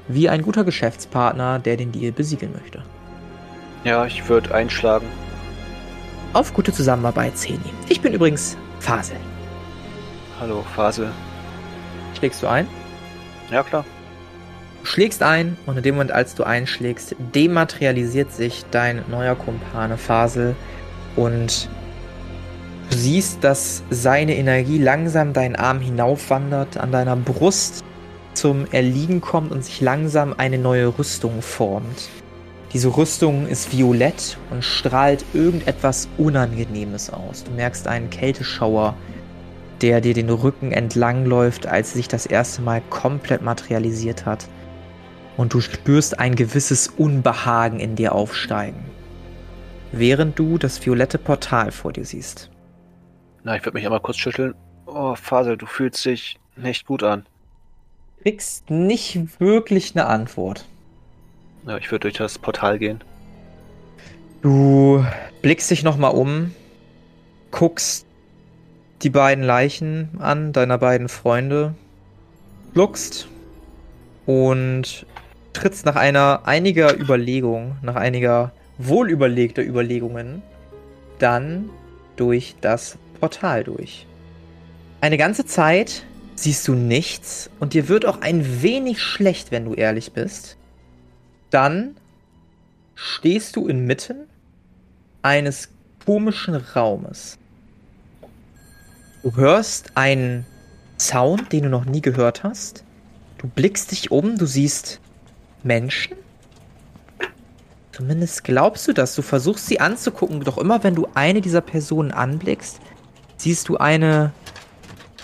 wie ein guter Geschäftspartner, der den Deal besiegeln möchte. Ja, ich würde einschlagen. Auf gute Zusammenarbeit, Zeni. Ich bin übrigens Fasel. Hallo, Fasel. Schlägst du ein? Ja, klar. Du schlägst ein und in dem Moment, als du einschlägst, dematerialisiert sich dein neuer Kumpane Fasel und du siehst, dass seine Energie langsam deinen Arm hinaufwandert, an deiner Brust zum Erliegen kommt und sich langsam eine neue Rüstung formt. Diese Rüstung ist violett und strahlt irgendetwas Unangenehmes aus. Du merkst einen Kälteschauer, der dir den Rücken entlangläuft, als sie sich das erste Mal komplett materialisiert hat. Und du spürst ein gewisses Unbehagen in dir aufsteigen, während du das violette Portal vor dir siehst. Na, ich würde mich einmal kurz schütteln. Oh, Fasel, du fühlst dich nicht gut an. Kriegst nicht wirklich eine Antwort. Ja, ich würde durch das Portal gehen. Du blickst dich nochmal um, guckst die beiden Leichen an, deiner beiden Freunde, schluckst und trittst nach einer einiger Überlegung, nach einiger wohlüberlegter Überlegungen, dann durch das Portal durch. Eine ganze Zeit siehst du nichts und dir wird auch ein wenig schlecht, wenn du ehrlich bist. Dann stehst du inmitten eines komischen Raumes. Du hörst einen Sound, den du noch nie gehört hast. Du blickst dich um, du siehst Menschen. Zumindest glaubst du das. Du versuchst sie anzugucken, doch immer wenn du eine dieser Personen anblickst, siehst du eine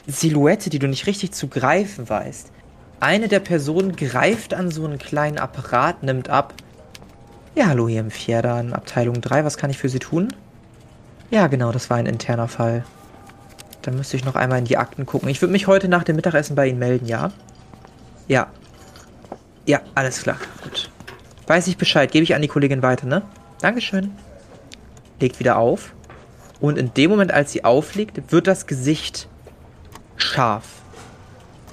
Silhouette, die du nicht richtig zu greifen weißt. Eine der Personen greift an so einen kleinen Apparat, nimmt ab. Ja, hallo hier im Fjerdan, Abteilung 3, was kann ich für Sie tun? Ja, genau, das war ein interner Fall. Dann müsste ich noch einmal in die Akten gucken. Ich würde mich heute nach dem Mittagessen bei Ihnen melden, ja? Ja. Ja, alles klar. Gut. Weiß ich Bescheid. Gebe ich an die Kollegin weiter, ne? Dankeschön. Legt wieder auf. Und in dem Moment, als sie auflegt, wird das Gesicht scharf.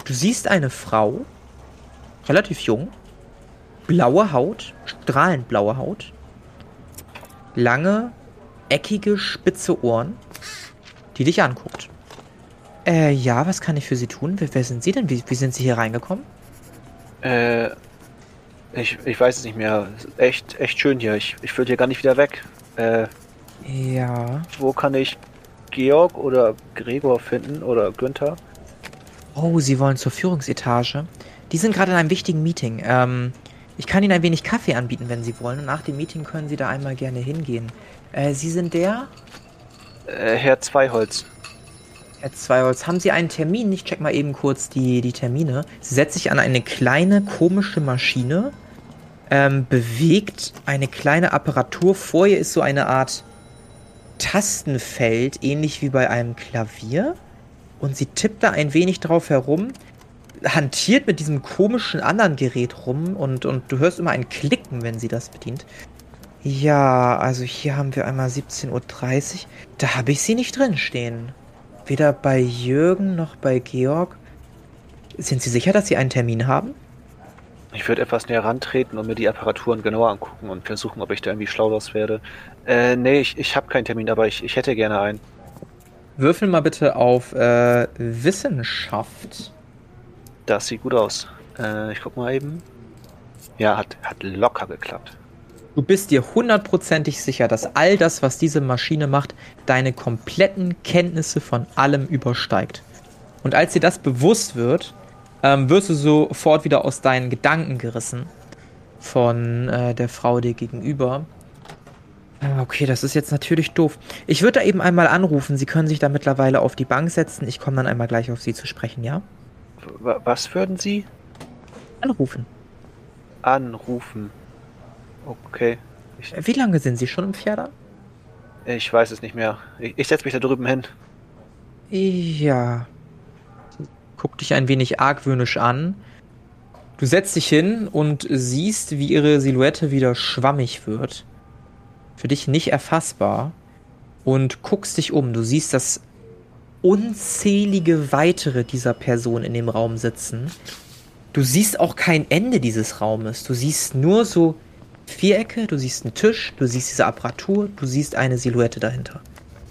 Du siehst eine Frau, relativ jung, blaue Haut, strahlend blaue Haut, lange, eckige, spitze Ohren, die dich anguckt. Äh, ja, was kann ich für Sie tun? Wer, wer sind Sie denn? Wie, wie sind Sie hier reingekommen? Äh, ich, ich weiß es nicht mehr. Echt, echt schön hier. Ich, ich würde hier gar nicht wieder weg. Äh, Ja. wo kann ich Georg oder Gregor finden oder Günther? Oh, Sie wollen zur Führungsetage. Die sind gerade in einem wichtigen Meeting. Ähm, ich kann Ihnen ein wenig Kaffee anbieten, wenn Sie wollen. Und nach dem Meeting können Sie da einmal gerne hingehen. Äh, Sie sind der? Äh, Herr Zweiholz. Herr Zweiholz, haben Sie einen Termin? Ich check mal eben kurz die, die Termine. Sie setzt sich an eine kleine, komische Maschine, ähm, bewegt eine kleine Apparatur. Vor ihr ist so eine Art Tastenfeld, ähnlich wie bei einem Klavier. Und sie tippt da ein wenig drauf herum, hantiert mit diesem komischen anderen Gerät rum und, und du hörst immer ein Klicken, wenn sie das bedient. Ja, also hier haben wir einmal 17.30 Uhr. Da habe ich sie nicht drin stehen. Weder bei Jürgen noch bei Georg. Sind Sie sicher, dass Sie einen Termin haben? Ich würde etwas näher rantreten und mir die Apparaturen genauer angucken und versuchen, ob ich da irgendwie schlau draus werde. Äh, nee, ich, ich habe keinen Termin, aber ich, ich hätte gerne einen. Würfel mal bitte auf äh, Wissenschaft. Das sieht gut aus. Äh, ich guck mal eben. Ja, hat, hat locker geklappt. Du bist dir hundertprozentig sicher, dass all das, was diese Maschine macht, deine kompletten Kenntnisse von allem übersteigt. Und als dir das bewusst wird, ähm, wirst du sofort wieder aus deinen Gedanken gerissen von äh, der Frau dir gegenüber. Ah, Okay, das ist jetzt natürlich doof. Ich würde da eben einmal anrufen. Sie können sich da mittlerweile auf die Bank setzen. Ich komme dann einmal gleich auf Sie zu sprechen, ja? W was würden Sie? Anrufen. anrufen. Okay. Ich, Wie lange sind Sie schon im Pferd? Ich weiß es nicht mehr. Ich, ich setze mich da drüben hin. Ja. Guck dich ein wenig argwöhnisch an. Du setzt dich hin und siehst, wie ihre Silhouette wieder schwammig wird. Für dich nicht erfassbar. Und guckst dich um. Du siehst, dass unzählige weitere dieser Personen in dem Raum sitzen. Du siehst auch kein Ende dieses Raumes. Du siehst nur so Vierecke, du siehst einen Tisch, du siehst diese Apparatur, du siehst eine Silhouette dahinter.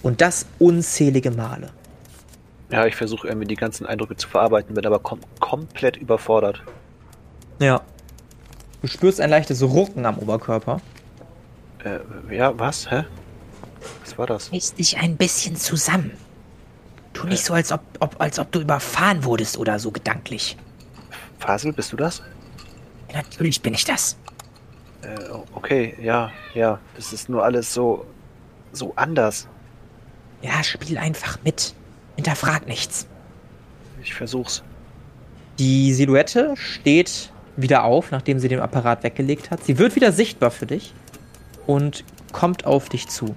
Und das unzählige Male. Ja, ich versuche irgendwie die ganzen Eindrücke zu verarbeiten, bin aber kom komplett überfordert. Ja. Du spürst ein leichtes Rucken am Oberkörper. Äh, ja, was? Hä? Was war das? Reiß dich ein bisschen zusammen. Tu nicht so, als ob, ob, als ob du überfahren wurdest oder so gedanklich. Fasel, bist du das? Ja, natürlich bin ich das. Äh, okay, ja, ja. Das ist nur alles so. so anders. Ja, spiel einfach mit. Hinterfrag nichts. Ich versuch's. Die Silhouette steht wieder auf, nachdem sie den Apparat weggelegt hat. Sie wird wieder sichtbar für dich und kommt auf dich zu.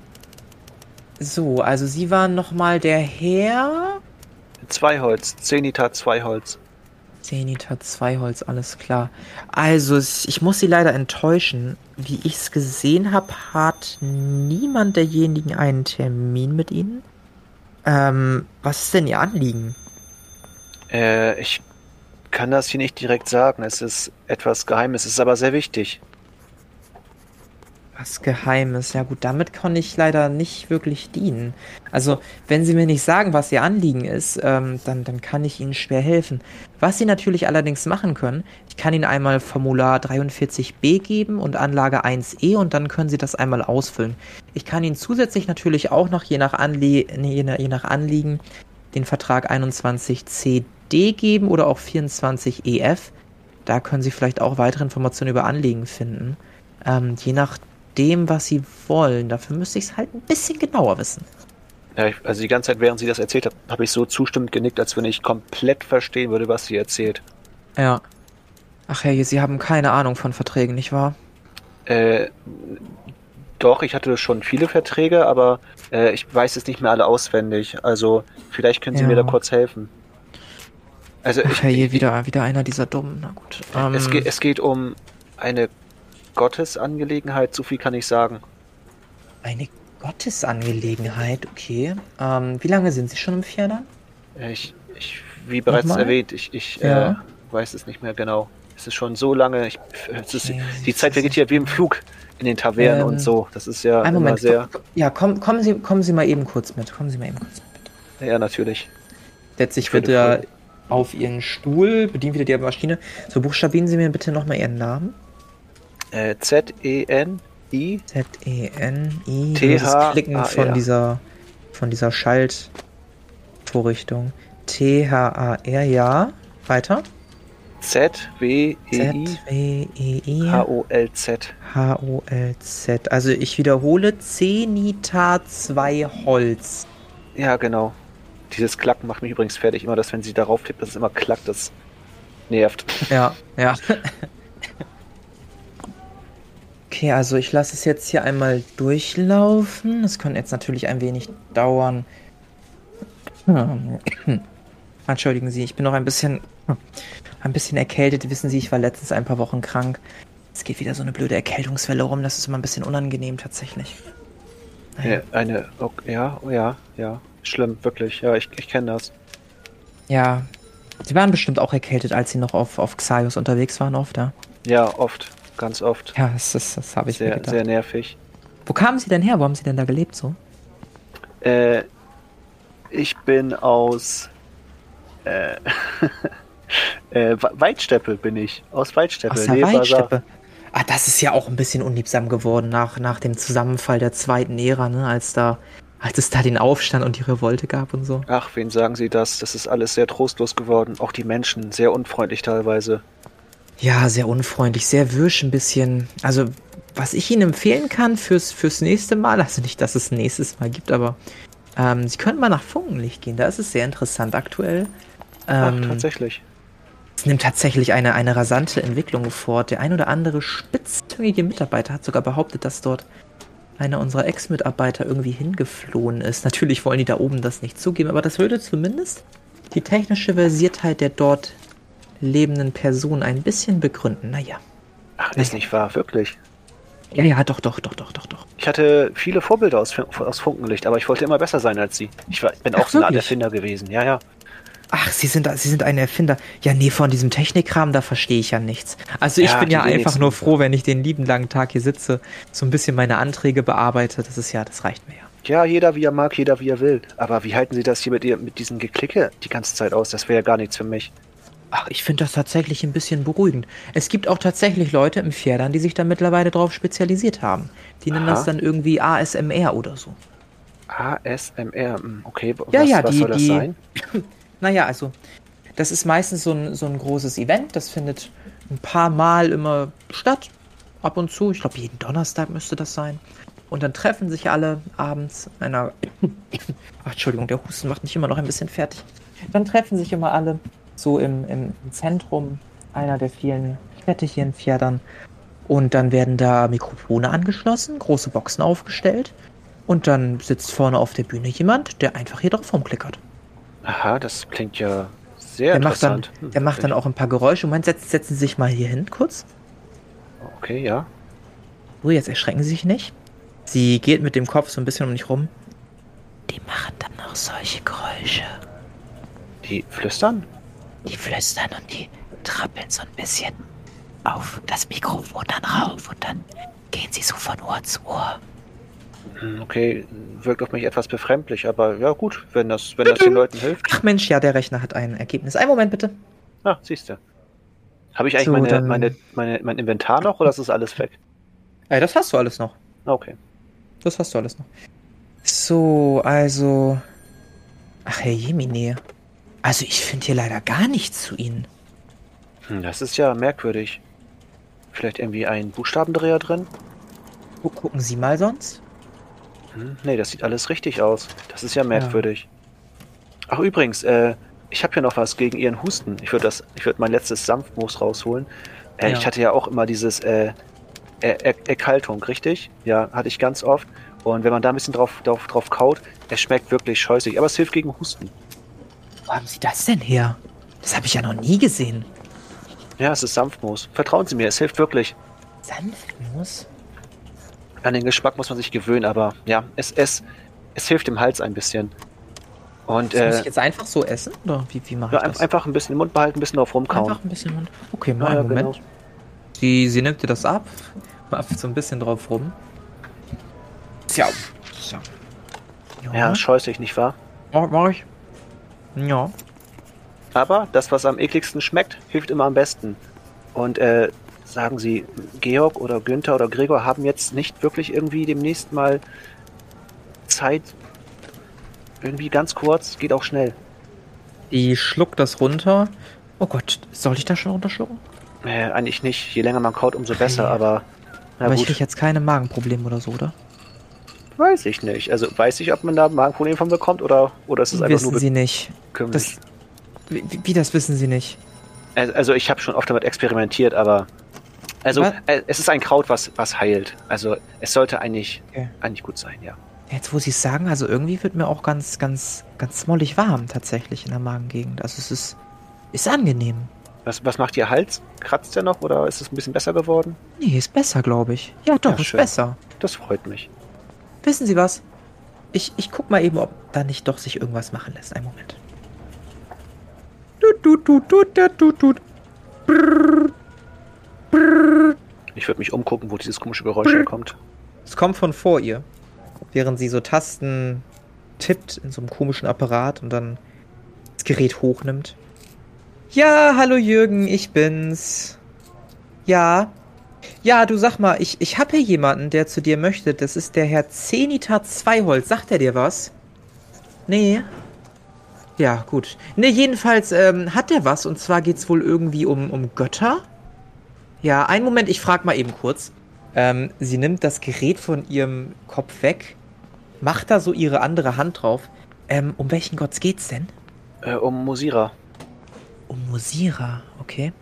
So, also sie waren nochmal der Herr. Zwei Holz, Zenita zwei Holz. Zenita zwei Holz, alles klar. Also, ich muss sie leider enttäuschen. Wie ich es gesehen habe, hat niemand derjenigen einen Termin mit ihnen. Ähm, was ist denn Ihr Anliegen? Äh, ich kann das hier nicht direkt sagen. Es ist etwas Geheimes, es ist aber sehr wichtig. Was Geheimes. Ja gut, damit kann ich leider nicht wirklich dienen. Also, wenn Sie mir nicht sagen, was Ihr Anliegen ist, ähm, dann, dann kann ich Ihnen schwer helfen. Was Sie natürlich allerdings machen können, ich kann Ihnen einmal Formular 43b geben und Anlage 1e und dann können Sie das einmal ausfüllen. Ich kann Ihnen zusätzlich natürlich auch noch je nach, Anlie je nach, je nach Anliegen den Vertrag 21cd geben oder auch 24ef. Da können Sie vielleicht auch weitere Informationen über Anliegen finden. Ähm, je nach dem, was sie wollen. Dafür müsste ich es halt ein bisschen genauer wissen. Ja, ich, also die ganze Zeit, während sie das erzählt hat, habe ich so zustimmend genickt, als wenn ich komplett verstehen würde, was sie erzählt. Ja. Ach hey, Sie haben keine Ahnung von Verträgen, nicht wahr? Äh, doch, ich hatte schon viele Verträge, aber äh, ich weiß es nicht mehr alle auswendig. Also vielleicht können Sie ja. mir da kurz helfen. Also Ach, ich, hey, wieder, wieder einer dieser dummen. Na gut. Ähm, es, geht, es geht um eine Gottesangelegenheit, so viel kann ich sagen. Eine Gottesangelegenheit, okay. Ähm, wie lange sind Sie schon im Fjerdern? Ich, ich, wie bereits Nochmal? erwähnt, ich, ich ja. äh, weiß es nicht mehr genau. Es ist schon so lange. Ich, ist, okay. die Zeit vergeht ja wie im Flug in den Tavernen ähm, und so. Das ist ja ein Moment, sehr. Ja, komm, kommen, Sie, kommen Sie mal eben kurz mit. Kommen Sie mal eben kurz mit. Ja, natürlich. Setzt sich bitte auf Ihren Stuhl, bedient wieder die Maschine. So, buchstabieren Sie mir bitte nochmal Ihren Namen. Äh, Z-E-N-I. Z-E-N-I. T-H. Klicken von dieser, von dieser Schaltvorrichtung. T-H-A-R, ja. Weiter. Z-W-E-I. H-O-L-Z. H-O-L-Z. Also ich wiederhole, Zenita 2 Holz. Ja, genau. Dieses Klacken macht mich übrigens fertig. Immer, dass wenn sie darauf tippt, dass es immer klackt, das nervt. Ja, ja. (laughs) Okay, also ich lasse es jetzt hier einmal durchlaufen. Das könnte jetzt natürlich ein wenig dauern. (coughs) Entschuldigen Sie, ich bin noch ein bisschen, ein bisschen erkältet. Wissen Sie, ich war letztens ein paar Wochen krank. Es geht wieder so eine blöde Erkältungswelle rum. Das ist immer ein bisschen unangenehm tatsächlich. Naja. Eine, okay, ja, ja, ja. Schlimm, wirklich. Ja, ich, ich kenne das. Ja. Sie waren bestimmt auch erkältet, als Sie noch auf, auf Xaios unterwegs waren, oft, ja? Ja, oft ganz oft. Ja, das, das, das habe ich sehr, mir gedacht. Sehr nervig. Wo kamen Sie denn her? Wo haben Sie denn da gelebt so? Äh, ich bin aus äh, (laughs) äh, Weitsteppe bin ich. Aus Weitsteppe. Aus der Weitsteppe. Ah, das ist ja auch ein bisschen unliebsam geworden nach, nach dem Zusammenfall der zweiten Ära, ne? als da als es da den Aufstand und die Revolte gab und so. Ach, wen sagen Sie das? Das ist alles sehr trostlos geworden. Auch die Menschen, sehr unfreundlich teilweise. Ja, sehr unfreundlich, sehr wirsch ein bisschen. Also, was ich Ihnen empfehlen kann fürs, fürs nächste Mal, also nicht, dass es nächstes Mal gibt, aber ähm, Sie können mal nach Funkenlicht gehen, da ist es sehr interessant aktuell. Ähm, Ach, tatsächlich. Es nimmt tatsächlich eine, eine rasante Entwicklung vor. Der ein oder andere spitzzüngige Mitarbeiter hat sogar behauptet, dass dort einer unserer Ex-Mitarbeiter irgendwie hingeflohen ist. Natürlich wollen die da oben das nicht zugeben, aber das würde zumindest die technische Versiertheit der dort lebenden Person ein bisschen begründen. Naja. Ach, ist nicht wahr, wirklich. Ja, ja, doch, doch, doch, doch, doch, doch. Ich hatte viele Vorbilder aus, aus Funkenlicht, aber ich wollte immer besser sein als sie. Ich war, bin auch Ach, so eine Art wirklich? Erfinder gewesen, ja, ja. Ach, Sie sind, Sie sind ein Erfinder. Ja, nee, von diesem Technikkram, da verstehe ich ja nichts. Also ich Ja, bin ja einfach nur froh, wenn ich den lieben langen Tag hier sitze, so ein bisschen meine Anträge bearbeite. Das ist ja, das reicht mir ja. Ja, jeder wie er mag, jeder wie er will. Aber wie halten Sie das hier mit, ihr, mit diesem Geklicke die ganze Zeit aus? Das wäre ja gar nichts für mich. Ach, ich finde das tatsächlich ein bisschen beruhigend. Es gibt auch tatsächlich Leute im Pferdern, die sich da mittlerweile drauf spezialisiert haben. Die nennen Aha. das dann irgendwie ASMR oder so. ASMR, hm, okay, was, Ja, ja, was die- soll das die- sein? (laughs) Naja, also, das ist meistens so ein, so ein großes Event. Das findet ein paar Mal immer statt. Ab und zu. Ich glaube, jeden Donnerstag müsste das sein. Und dann treffen sich alle abends einer. (laughs) Ach, Entschuldigung, der Husten macht mich immer noch ein bisschen fertig. Dann treffen sich immer alle so im, im, Zentrum einer der vielen Städte hier in Pferdern. Und dann werden da Mikrofone angeschlossen, große Boxen aufgestellt. Und dann sitzt vorne auf der Bühne jemand, der einfach hier drauf rumklickert. Aha, das klingt ja sehr Der macht, dann, interessant. Hm, der macht dann auch ein paar Geräusche. Moment, setzen, setzen Sie sich mal hier hin, kurz. Okay, ja. Oh, jetzt erschrecken Sie sich nicht. Sie geht mit dem Kopf so ein bisschen um mich rum. Die machen dann noch solche Geräusche. Die flüstern? Die flüstern und die trappeln so ein bisschen auf das Mikrofon dann rauf und dann gehen sie so von Ohr zu Ohr. Hm, Okay, wirkt auf mich etwas befremdlich, aber ja gut, wenn das, wenn das den Leuten hilft. Ach Mensch, ja, der Rechner hat ein Ergebnis. Einen Moment bitte. Ah, siehst du. Habe ich eigentlich So, meine, meine, meine, mein Inventar noch oder ist das alles weg? Ey, das hast du alles noch. Okay. Das hast du alles noch. So, also. Ach, Herr Jemine. Also, ich finde hier leider gar nichts zu Ihnen. Hm, das ist ja merkwürdig. Vielleicht irgendwie ein Buchstabendreher drin? Gu- Gucken Sie mal sonst. Hm, nee, das sieht alles richtig aus. Das ist ja merkwürdig. Ach übrigens, äh, ich habe hier noch was gegen Ihren Husten. Ich würde würde mein letztes Sanftmoos rausholen. Äh, Ja. Ich hatte ja auch immer dieses äh, er er Erkaltung, richtig? Ja, hatte ich ganz oft. Und wenn man da ein bisschen drauf, drauf, drauf kaut, es schmeckt wirklich scheußlich. Aber es hilft gegen Husten. Wo haben Sie das denn her? Das habe ich ja noch nie gesehen. Ja, es ist Sanftmoos. Vertrauen Sie mir, es hilft wirklich. Sanftmus? An den Geschmack muss man sich gewöhnen, aber ja, es, es, es hilft dem Hals ein bisschen. Und Das muss äh, ich jetzt einfach so essen? Oder wie, wie mache ja, ich das? einfach ein bisschen im Mund behalten, ein bisschen drauf rumkauen. Einfach ein bisschen Mund. Okay, Ja, mal ja, einen Moment. genau. Sie, sie nimmt dir das ab. (laughs) Macht so ein bisschen drauf rum. Ja. So. Ja, scheußlich, nicht wahr? mach, mach ich. Ja. Aber das, was am ekligsten schmeckt, hilft immer am besten. Und äh, sagen Sie, Georg oder Günther oder Gregor haben jetzt nicht wirklich irgendwie demnächst mal Zeit. Irgendwie ganz kurz, geht auch schnell. Die schluckt das runter. Oh Gott, soll ich das schon runterschlucken? Äh, eigentlich nicht. Je länger man kaut, umso besser, ja. aber. Na Aber ich gut, krieg jetzt keine Magenprobleme oder so, oder? Weiß ich nicht. Also weiß ich, ob man da ein Magenproblem von bekommt oder, oder ist es einfach Wissen nur Sie nicht. Das, wie, wie das wissen Sie nicht? Also also ich habe schon oft damit experimentiert, aber also Was? äh, es ist ein Kraut, was was heilt. Also es sollte eigentlich Okay. eigentlich gut sein, ja. Jetzt, wo Sie es sagen, also irgendwie wird mir auch ganz, ganz, ganz mollig warm tatsächlich in der Magengegend. Also es ist, ist angenehm. Was was macht Ihr Hals? Kratzt der noch oder ist es ein bisschen besser geworden? Nee, ist besser, glaube ich. Ja, doch, Ja, ist schön. besser. Das freut mich. Wissen Sie was? Ich, ich guck mal eben, ob da nicht doch sich irgendwas machen lässt. Einen Moment. Ich würde mich umgucken, wo dieses komische Geräusch herkommt. Es kommt von vor ihr. Während sie so Tasten tippt in so einem komischen Apparat und dann das Gerät hochnimmt. Ja, hallo Jürgen, ich bin's. Ja. Ja, du sag mal, ich, ich hab hier jemanden, der zu dir möchte. Das ist der Herr Zenita Zweiholz. Sagt er dir was? Nee. Ja, gut. Nee, jedenfalls ähm, hat er was und zwar geht's wohl irgendwie um, um Götter. Ja, einen Moment, ich frag mal eben kurz. Ähm, sie nimmt das Gerät von ihrem Kopf weg, macht da so ihre andere Hand drauf. Ähm, um welchen Gott geht's denn? Äh, um Musira. Um Musira, okay.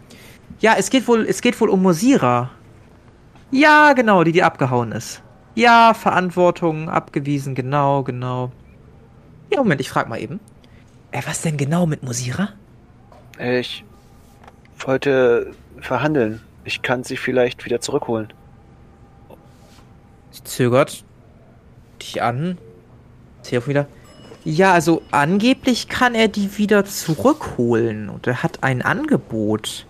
Ja, es geht wohl, es geht wohl um Mosira. Ja, genau, die, die abgehauen ist. Ja, Verantwortung abgewiesen, genau, genau. Ja, Moment, ich frag mal eben. Äh, was denn genau mit Mosira? Ich wollte verhandeln. Ich kann sie vielleicht wieder zurückholen. Sie zögert dich an. Telefon wieder. Ja, also angeblich kann er die wieder zurückholen und er hat ein Angebot.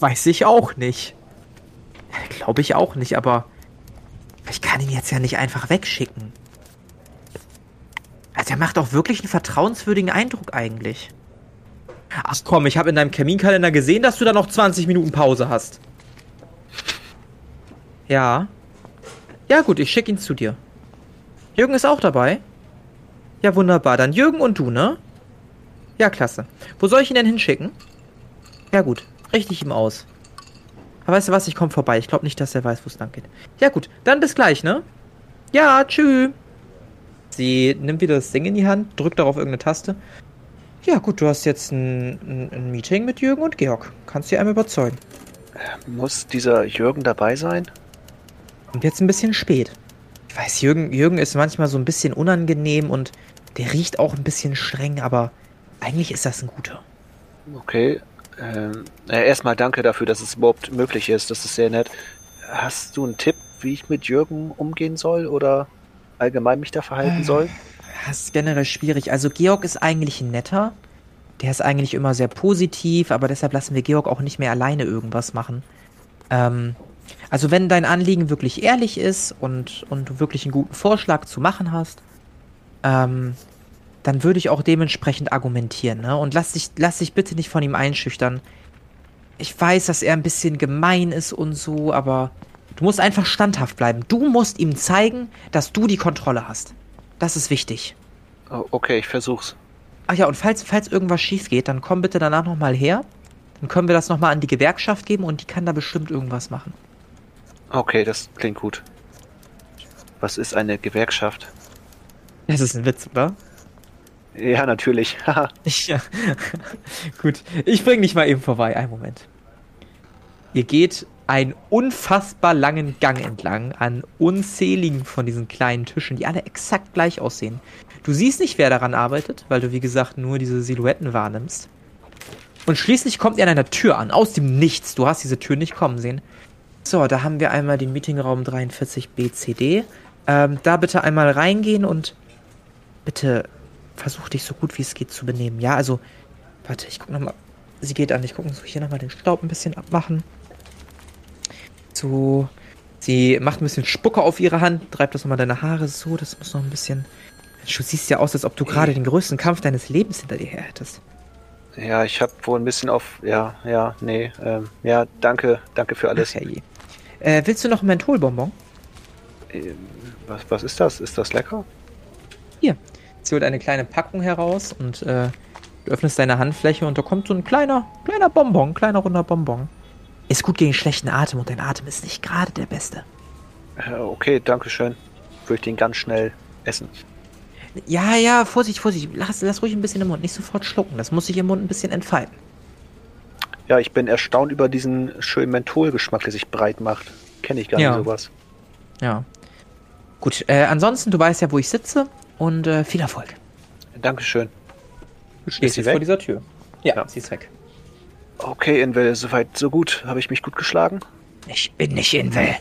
Weiß ich auch nicht. Glaube ich auch nicht, aber ich kann ihn jetzt ja nicht einfach wegschicken. Also er macht auch wirklich einen vertrauenswürdigen Eindruck eigentlich. Ach komm, ich habe in deinem Terminkalender gesehen, dass du da noch 20 Minuten Pause hast. Ja. Ja gut, ich schicke ihn zu dir. Jürgen ist auch dabei? Ja, wunderbar. Dann Jürgen und du, ne? Ja, klasse. Wo soll ich ihn denn hinschicken? Ja gut, richte ich ihm aus. Aber weißt du was, ich komme vorbei. Ich glaube nicht, dass er weiß, wo es lang geht. Ja gut, dann bis gleich, ne? Ja, tschüss. Sie nimmt wieder das Ding in die Hand, drückt darauf irgendeine Taste. Ja gut, du hast jetzt ein, ein, ein Meeting mit Jürgen und Georg. Kannst du einmal überzeugen. Muss dieser Jürgen dabei sein? Und jetzt ein bisschen spät. Ich weiß, Jürgen, Jürgen ist manchmal so ein bisschen unangenehm und der riecht auch ein bisschen streng, aber eigentlich ist das ein guter. Okay. Ähm, äh, erstmal danke dafür, dass es überhaupt möglich ist. Das ist sehr nett. Hast du einen Tipp, wie ich mit Jürgen umgehen soll oder allgemein mich da verhalten Äh. soll? Das ist generell schwierig. Also Georg ist eigentlich ein netter. Der ist eigentlich immer sehr positiv, aber deshalb lassen wir Georg auch nicht mehr alleine irgendwas machen. Ähm, also wenn dein Anliegen wirklich ehrlich ist und, und du wirklich einen guten Vorschlag zu machen hast, ähm, dann würde ich auch dementsprechend argumentieren, ne? Und lass dich, lass dich bitte nicht von ihm einschüchtern. Ich weiß, dass er ein bisschen gemein ist und so, aber du musst einfach standhaft bleiben. Du musst ihm zeigen, dass du die Kontrolle hast. Das ist wichtig. Oh, okay, ich versuch's. Ach ja, und falls, falls irgendwas schief geht, dann komm bitte danach nochmal her. Dann können wir das nochmal an die Gewerkschaft geben und die kann da bestimmt irgendwas machen. Okay, das klingt gut. Was ist eine Gewerkschaft? Das ist ein Witz, oder? Ja, natürlich. (laughs) Ja. (laughs) Gut. Ich bring dich mal eben vorbei. Einen Moment. Ihr geht einen unfassbar langen Gang entlang an unzähligen von diesen kleinen Tischen, die alle exakt gleich aussehen. Du siehst nicht, wer daran arbeitet, weil du, wie gesagt, nur diese Silhouetten wahrnimmst. Und schließlich kommt ihr an einer Tür an, aus dem Nichts. Du hast diese Tür nicht kommen sehen. So, da haben wir einmal den Meetingraum 43BCD. Ähm, da bitte einmal reingehen und bitte versuch dich so gut wie es geht zu benehmen. Ja, also, warte, ich guck nochmal. Sie geht an, ich gucke so hier nochmal den Staub ein bisschen abmachen. So, sie macht ein bisschen Spucke auf ihre Hand, treibt das nochmal deine Haare so, das muss noch ein bisschen. Du siehst ja aus, als ob du gerade den größten Kampf deines Lebens hinter dir her hättest. Ja, ich habe wohl ein bisschen auf. Ja, ja, nee. Ähm, ja, danke, danke für alles. Ach. Äh, willst du noch ein Mentholbonbon? Ähm, was, was ist das? Ist das lecker? Hier. Sie holt eine kleine Packung heraus und äh, du öffnest deine Handfläche und da kommt so ein kleiner, kleiner Bonbon, ein kleiner runder Bonbon. Ist gut gegen schlechten Atem und dein Atem ist nicht gerade der beste. Äh, okay, danke schön. Würde ich den ganz schnell essen. Ja, ja, Vorsicht, Vorsicht. Lass, lass ruhig ein bisschen im Mund, nicht sofort schlucken. Das muss sich im Mund ein bisschen entfalten. Ja, ich bin erstaunt über diesen schönen Mentholgeschmack, der sich breit macht. Kenne ich gar Ja. nicht sowas. Ja. Gut, äh, ansonsten, du weißt ja, wo ich sitze und äh, viel Erfolg. Dankeschön. Du stehst jetzt vor dieser Tür. Ja, Ja. sie ist weg. Okay, Invel, soweit so gut. Habe ich mich gut geschlagen? Ich bin nicht Invel.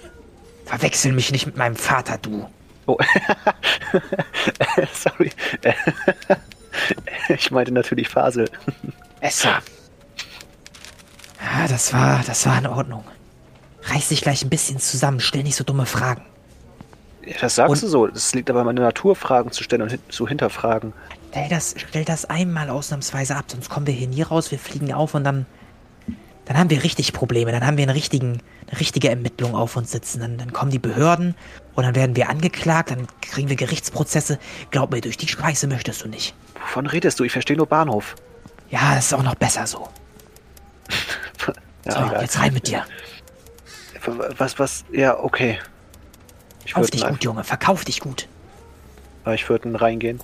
Verwechsel mich nicht mit meinem Vater, du. Oh. (laughs) Sorry. ich meinte natürlich Fasel. Besser. Ja, das war, das war in Ordnung. Reiß dich gleich ein bisschen zusammen, stell nicht so dumme Fragen. Ja, das sagst Und- du so. Es liegt aber an meiner Natur, Fragen zu stellen und hin zu hinterfragen. Stell das, stell das einmal ausnahmsweise ab, sonst kommen wir hier nie raus, wir fliegen auf und dann. Dann haben wir richtig Probleme, dann haben wir eine richtige Ermittlung auf uns sitzen. Dann, dann kommen die Behörden und dann werden wir angeklagt, dann kriegen wir Gerichtsprozesse. Glaub mir, durch die Scheiße möchtest du nicht. Wovon redest du? Ich verstehe nur Bahnhof. Ja, das ist auch noch besser so. (laughs) Ja, So, egal. jetzt rein mit dir. Was, was? Ja, okay. Ich Verkauf würde dich gut, Junge, verkauf dich gut. ich würd reingehen.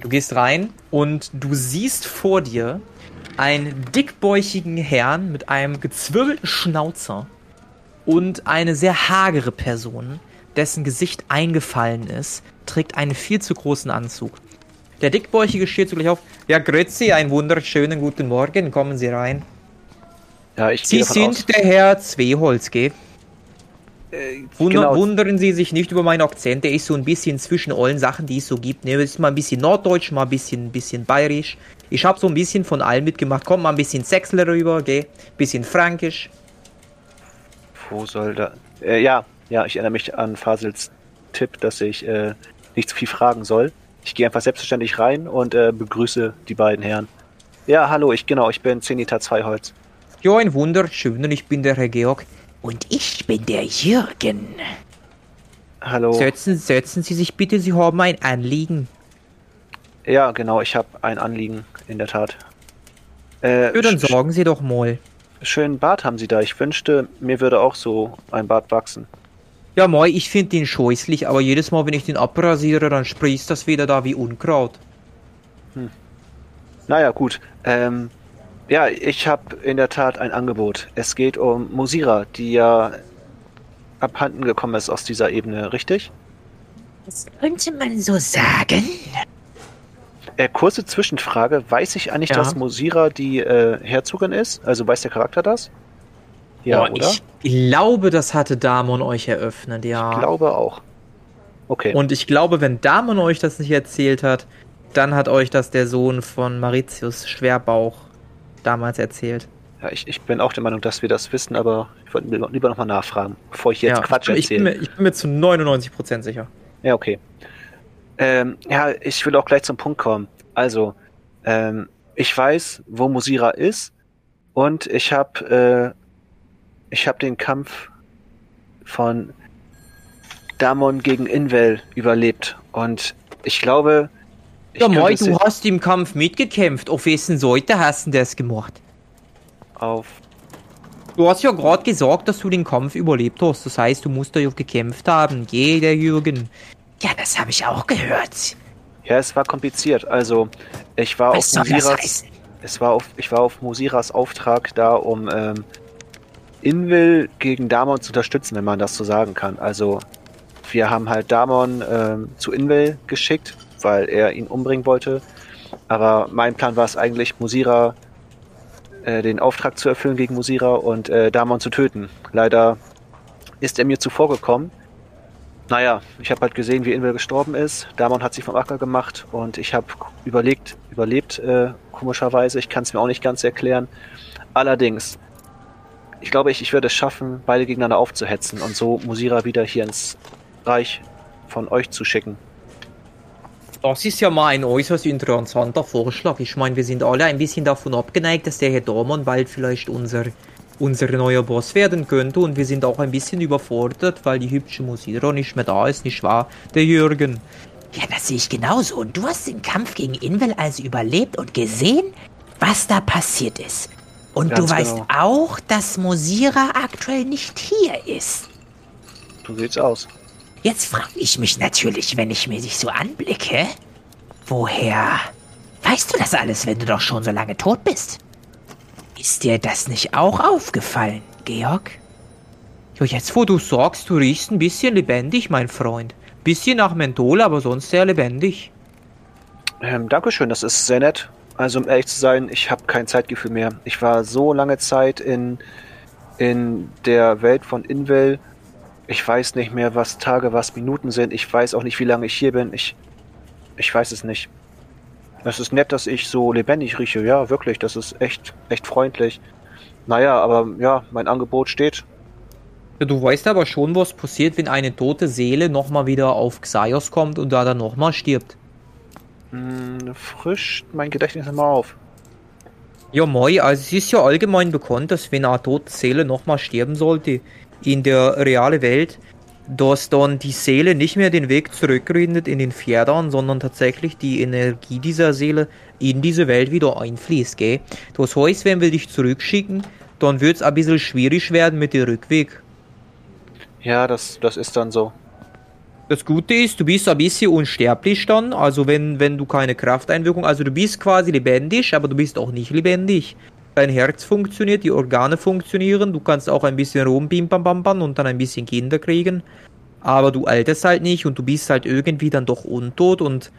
Du gehst rein und du siehst vor dir einen dickbäuchigen Herrn mit einem gezwirbelten Schnauzer und eine sehr hagere Person, dessen Gesicht eingefallen ist, trägt einen viel zu großen Anzug. Der Dickbäuchige steht zugleich auf. Ja, grüezi, einen wunderschönen guten Morgen, kommen Sie rein. Ja, ich Sie sind aus. der Herr Zweholz, gell? Äh, Wunder, genau, Wundern Sie sich nicht über meinen Akzent, der ist so ein bisschen zwischen allen Sachen, die es so gibt. Ne, es ist mal ein bisschen Norddeutsch, mal ein bisschen, bisschen Bayerisch. Ich habe so ein bisschen von allem mitgemacht. Kommt mal ein bisschen Sächsler rüber, gell? Bisschen Fränkisch. wo soll da. Äh, ja, ja, ich erinnere mich an Fasels Tipp, dass ich äh, nicht zu viel fragen soll. Ich gehe einfach selbstverständlich rein und äh, begrüße die beiden Herren. Ja, hallo, ich genau, ich bin Zenita Zweiholz. Ja, ein wunderschönen, ich bin der Herr Georg. Und ich bin der Jürgen. Hallo. Setzen, setzen Sie sich bitte, Sie haben ein Anliegen. Ja, genau, ich habe ein Anliegen, in der Tat. Äh, Ja, dann sorgen Sie doch mal. schönen Bart haben Sie da. Ich wünschte, mir würde auch so ein Bart wachsen. Ja, moi, ich finde den scheußlich, aber jedes Mal, wenn ich den abrasiere, dann sprießt das wieder da wie Unkraut. Naja, gut. Ähm, ja, ich habe in der Tat ein Angebot. Es geht um Musira, die ja abhanden gekommen ist aus dieser Ebene, richtig? Das könnte man so sagen. Äh, kurze Zwischenfrage. Weiß ich eigentlich, Ja. dass Musira die äh, Herzogin ist? Also weiß der Charakter das? Ja, Boah, oder? Ich glaube, das hatte Damon euch eröffnet, ja. Ich glaube auch. Okay. Und ich glaube, wenn Damon euch das nicht erzählt hat, dann hat euch das der Sohn von Mauritius Schwerbauch damals erzählt. ja, ich, ich bin auch der Meinung, dass wir das wissen, aber ich wollte lieber- nochmal nachfragen, bevor ich jetzt ja, Quatsch ich bin, erzähle. mir, ich bin mir zu 99% sicher. Ja, okay. Ähm, ja, ich will auch gleich zum Punkt kommen. Also, ähm, ich weiß, wo Musira ist und ich habe äh, ich habe den Kampf von Damon gegen Invel überlebt und ich glaube, ja, Moi, du hast im Kampf mitgekämpft. Auf wessen Seite hast du das gemacht? auf Du hast ja gerade gesagt, dass du den Kampf überlebt hast. Das heißt, du musst ja gekämpft haben. Geh, der Jürgen. Ja, das habe ich auch gehört. ja, es war kompliziert. Also, ich war Was auf Musiras? Es war auf, ich war auf Musiras Auftrag da, um ähm, Invil gegen Damon zu unterstützen, wenn man das so sagen kann. Also wir haben halt Damon ähm, zu Invel geschickt, weil er ihn umbringen wollte. Aber mein Plan war es eigentlich, Musira äh, den Auftrag zu erfüllen gegen Musira und äh, Damon zu töten. Leider ist er mir zuvor gekommen. Naja, ich habe halt gesehen, wie Invel gestorben ist. Damon hat sich vom Acker gemacht und ich habe überlegt, überlebt, äh, komischerweise. Ich kann es mir auch nicht ganz erklären. Allerdings, ich glaube, ich, ich würde es schaffen, beide gegeneinander aufzuhetzen und so Musira wieder hier ins Reich von euch zu schicken. Das ist ja mal ein äußerst interessanter Vorschlag. Ich meine, wir sind alle ein bisschen davon abgeneigt, dass der Herr Dormann bald vielleicht unser, unser neuer Boss werden könnte. Und wir sind auch ein bisschen überfordert, weil die hübsche Musira nicht mehr da ist, nicht wahr? Der Jürgen. Ja, das sehe ich genauso. Und du hast den Kampf gegen Invel also überlebt und gesehen, was da passiert ist. Und Ganz du weißt genau. auch, dass Mosira aktuell nicht hier ist. So sieht's aus. Jetzt frage ich mich natürlich, wenn ich mir dich so anblicke, woher weißt du das alles, wenn du doch schon so lange tot bist? Ist dir das nicht auch aufgefallen, Georg? Ja, jetzt wo du sagst, du riechst ein bisschen lebendig, mein Freund. Bisschen nach Menthol, aber sonst sehr lebendig. Ähm, Dankeschön, das ist sehr nett. Also um ehrlich zu sein, ich habe kein Zeitgefühl mehr. Ich war so lange Zeit in, in der Welt von Invel. Ich weiß nicht mehr, was Tage, was Minuten sind. Ich weiß auch nicht, wie lange ich hier bin. Ich, ich weiß es nicht. Es ist nett, dass ich so lebendig rieche. Ja, wirklich, das ist echt, echt freundlich. Naja, aber ja, mein Angebot steht. Ja, du weißt aber schon, was passiert, wenn eine tote Seele nochmal wieder auf Xaios kommt und da dann nochmal stirbt. Hm, frischt mein Gedächtnis mal auf. Ja, moi, also es ist ja allgemein bekannt, dass wenn eine tote Seele nochmal sterben sollte in der realen Welt, dass dann die Seele nicht mehr den Weg zurückfindet in den Pferdan, sondern tatsächlich die Energie dieser Seele in diese Welt wieder einfließt, gell? Das heißt, wenn wir dich zurückschicken, dann wird's ein bisschen schwierig werden mit dem Rückweg. Ja, das, das ist dann so. Das Gute ist, du bist ein bisschen unsterblich dann. Also wenn, wenn du keine Krafteinwirkung, also du bist quasi lebendig, aber du bist auch nicht lebendig. Dein Herz funktioniert, die Organe funktionieren, du kannst auch ein bisschen rumbimbambambern und dann ein bisschen Kinder kriegen. Aber du alterst halt nicht und du bist halt irgendwie dann doch untot und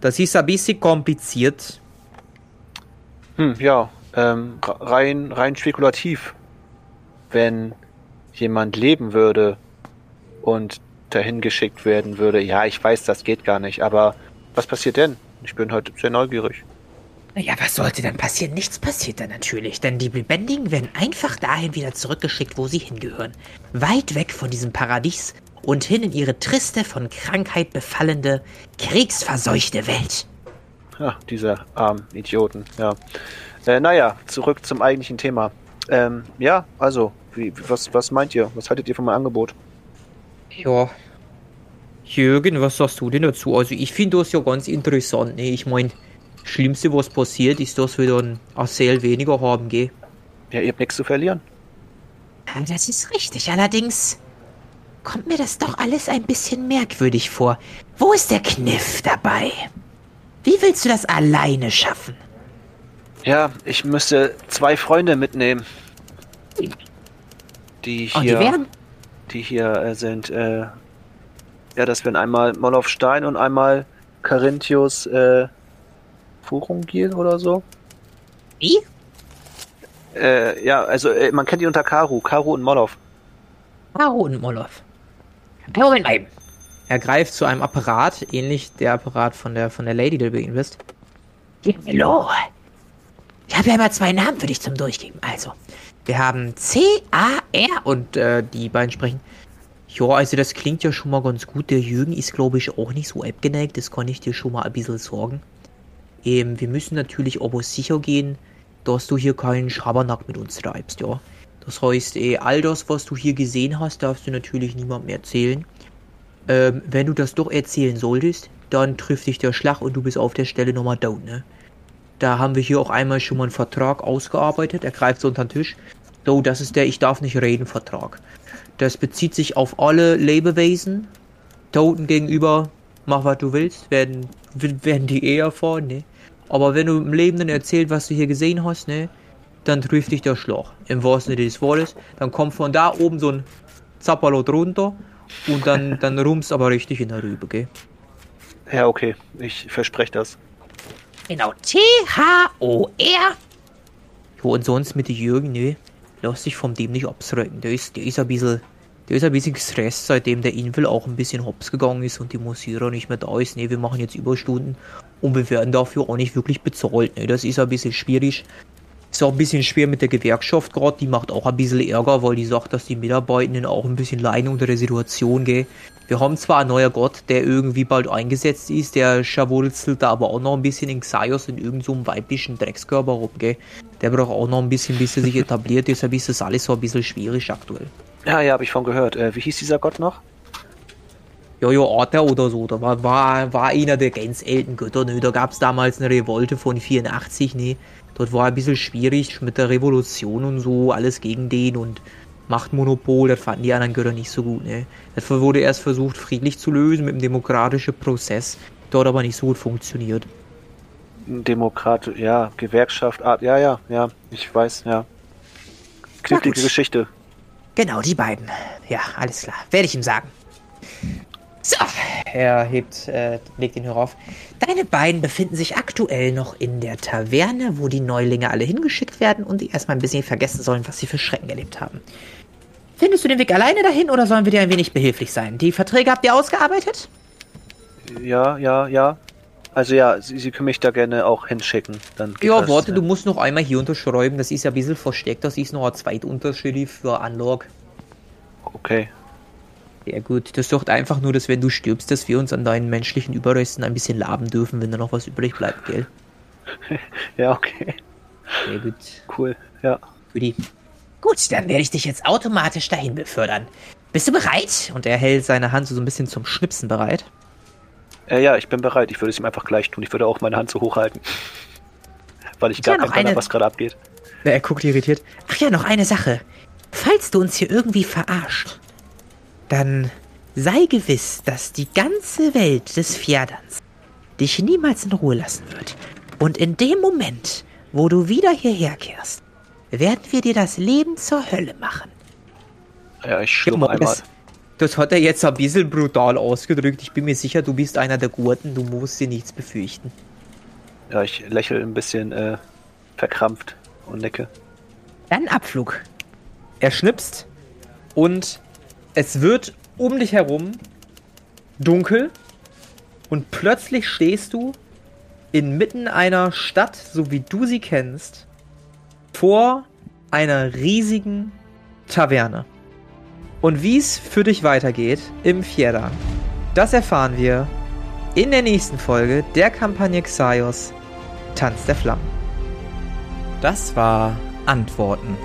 das ist ein bisschen kompliziert. Hm, ja, ähm, rein, rein spekulativ. Wenn jemand leben würde und dahin geschickt werden würde. Ja, ich weiß, das geht gar nicht, aber was passiert denn? Ich bin heute sehr neugierig. Naja, was sollte dann passieren? Nichts passiert dann natürlich, denn die Lebendigen werden einfach dahin wieder zurückgeschickt, wo sie hingehören. Weit weg von diesem Paradies und hin in ihre triste, von Krankheit befallende, kriegsverseuchte Welt. Ja, diese armen Idioten, ja. Äh, naja, zurück zum eigentlichen Thema. Ähm, ja, also, wie, was, was meint ihr? Was haltet ihr von meinem Angebot? Ja. Jürgen, was sagst du denn dazu? Also ich finde das ja ganz interessant. Ne? Ich meine, Schlimmste, was passiert, ist, dass wir dann ein Seel weniger haben, gell? Ja, ihr habt nichts zu verlieren. Das ist richtig. Allerdings kommt mir das doch alles ein bisschen merkwürdig vor. Wo ist der Kniff dabei? Wie willst du das alleine schaffen? Ja, ich müsste zwei Freunde mitnehmen. Die hier. Und die wären? die hier äh, sind. Äh, ja, das wären einmal Molof Stein und einmal Carinthius äh, Furungil oder so. Wie? Äh, ja, also äh, man kennt die unter Karu, Karu und Molov. Karu und Molov. Moment mal. Er greift zu einem Apparat, ähnlich der Apparat von der von der Lady, der du bei ihm bist. Hallo. Ich habe ja immer zwei Namen für dich zum Durchgeben. Also, wir haben C-A-R und äh, die beiden sprechen. Ja, also das klingt ja schon mal ganz gut. Der Jürgen ist, glaube ich, auch nicht so abgeneigt. Das kann ich dir schon mal ein bisschen sorgen. Ähm, wir müssen natürlich aber sicher gehen, dass du hier keinen Schabernack mit uns treibst, ja. Das heißt, eh, all das, was du hier gesehen hast, darfst du natürlich niemandem erzählen. Ähm, wenn du das doch erzählen solltest, dann trifft dich der Schlag und du bist auf der Stelle nochmal down, ne? Da haben wir hier auch einmal schon mal einen Vertrag ausgearbeitet. Er greift so unter den Tisch. So, das ist der Ich darf nicht reden Vertrag. Das bezieht sich auf alle Lebewesen. Toten gegenüber, mach was du willst, werden, werden die eher vor, ne? Aber wenn du im Lebenden erzählt, was du hier gesehen hast, ne? Dann trifft dich der Schlag. Im wahrsten Sinne des Wortes. Dann kommt von da oben so ein Zappalot runter und dann, (laughs) dann rumst aber richtig in der Rübe, gell? Ja, okay. Ich verspreche das. Genau. T-H-O-R. Jo, und sonst mit Jürgen, ne? lass dich vom dem nicht abschrecken. Der ist, der ist ein bisschen, der ist ein bisschen gestresst, seitdem der Invel auch ein bisschen hops gegangen ist und die Musierer nicht mehr da ist. Ne, wir machen jetzt Überstunden und wir werden dafür auch nicht wirklich bezahlt. Ne, das ist ein bisschen schwierig. Ist auch ein bisschen schwer mit der Gewerkschaft gerade, die macht auch ein bisschen Ärger, weil die sagt, dass die Mitarbeitenden auch ein bisschen leiden unter der Situation, gell. Wir haben zwar einen neuen Gott, der irgendwie bald eingesetzt ist, der schawurzelt da aber auch noch ein bisschen in Xaios in irgendeinem so weiblichen Dreckskörper rum, gell. Der braucht auch noch ein bisschen, bis er sich (laughs) etabliert, deshalb ist das alles so ein bisschen schwierig aktuell. Ja, ja, habe ich von gehört. Äh, wie hieß dieser Gott noch? Ja, ja, Arthur oder so. Da war, war, war einer der ganz alten Götter, ne. Da gab's damals eine Revolte von 84, ne Dort war ein bisschen schwierig mit der Revolution und so, alles gegen den und Machtmonopol, das fanden die anderen Götter nicht so gut. Ne? Das wurde erst versucht, friedlich zu lösen mit einem demokratischen Prozess, dort aber nicht so gut funktioniert. Demokrat, ja, Gewerkschaft, Art, ja, ja, ja, ich weiß, ja. Knifflige Geschichte. Genau, die beiden. Ja, alles klar. Werde ich ihm sagen. So. Er hebt, äh, legt den Hörer auf. Deine beiden befinden sich aktuell noch in der Taverne, wo die Neulinge alle hingeschickt werden und die erstmal ein bisschen vergessen sollen, was sie für Schrecken erlebt haben. Findest du den Weg alleine dahin oder sollen wir dir ein wenig behilflich sein? Die Verträge habt ihr ausgearbeitet? Ja, ja, ja. Also ja, Sie, Sie können mich da gerne auch hinschicken. Dann ja, warte, ja. du musst noch einmal hier unterschreiben. Das ist ja ein bisschen versteckt. Das ist noch ein Zweitunterschrift für Unlock. Okay, sehr gut. Das sorgt einfach nur, dass wenn du stirbst, dass wir uns an deinen menschlichen Überresten ein bisschen laben dürfen, wenn da noch was übrig bleibt, gell? (laughs) ja, okay. Sehr gut. Cool, ja. Guti. Gut, dann werde ich dich jetzt automatisch dahin befördern. Bist du bereit? Und er hält seine Hand so ein bisschen zum Schnipsen bereit. Äh, ja, ich bin bereit. Ich würde es ihm einfach gleich tun. Ich würde auch meine Hand so hochhalten. Weil ich gar ja, kein Plan habe, was gerade abgeht. Er guckt irritiert. Ach ja, noch eine Sache. Falls du uns hier irgendwie verarscht, dann sei gewiss, dass die ganze Welt des Fjerderns dich niemals in Ruhe lassen wird. Und in dem Moment, wo du wieder hierher kehrst, werden wir dir das Leben zur Hölle machen. Ja, ich schluck einmal. Das, das hat er jetzt ein bisschen brutal ausgedrückt. Ich bin mir sicher, du bist einer der Gurten, du musst dir nichts befürchten. Ja, ich lächle ein bisschen äh, verkrampft und nicke. Dann Abflug. Er schnipst und es wird um dich herum dunkel und plötzlich stehst du inmitten einer Stadt, so wie du sie kennst, vor einer riesigen Taverne. Und wie es für dich weitergeht im Fjerdan, das erfahren wir in der nächsten Folge der Kampagne Xaios Tanz der Flammen. Das war Antworten.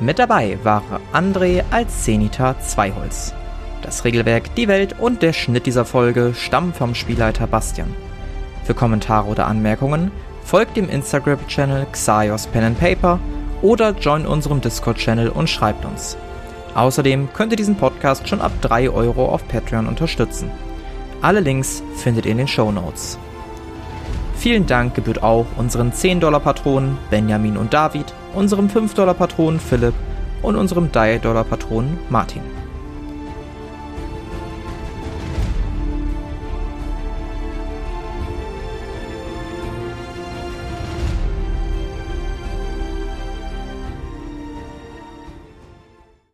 Mit dabei war André als Zenita Zweiholz. Das Regelwerk, die Welt und der Schnitt dieser Folge stammen vom Spielleiter Bastian. Für Kommentare oder Anmerkungen folgt dem Instagram-Channel Xaios Pen and Paper oder join unserem Discord-Channel und schreibt uns. Außerdem könnt ihr diesen Podcast schon ab 3 Euro auf Patreon unterstützen. Alle Links findet ihr in den Show Notes. Vielen Dank gebührt auch unseren 10-Dollar-Patronen Benjamin und David, unserem 5-Dollar-Patronen Philipp und unserem 3-Dollar-Patronen Martin.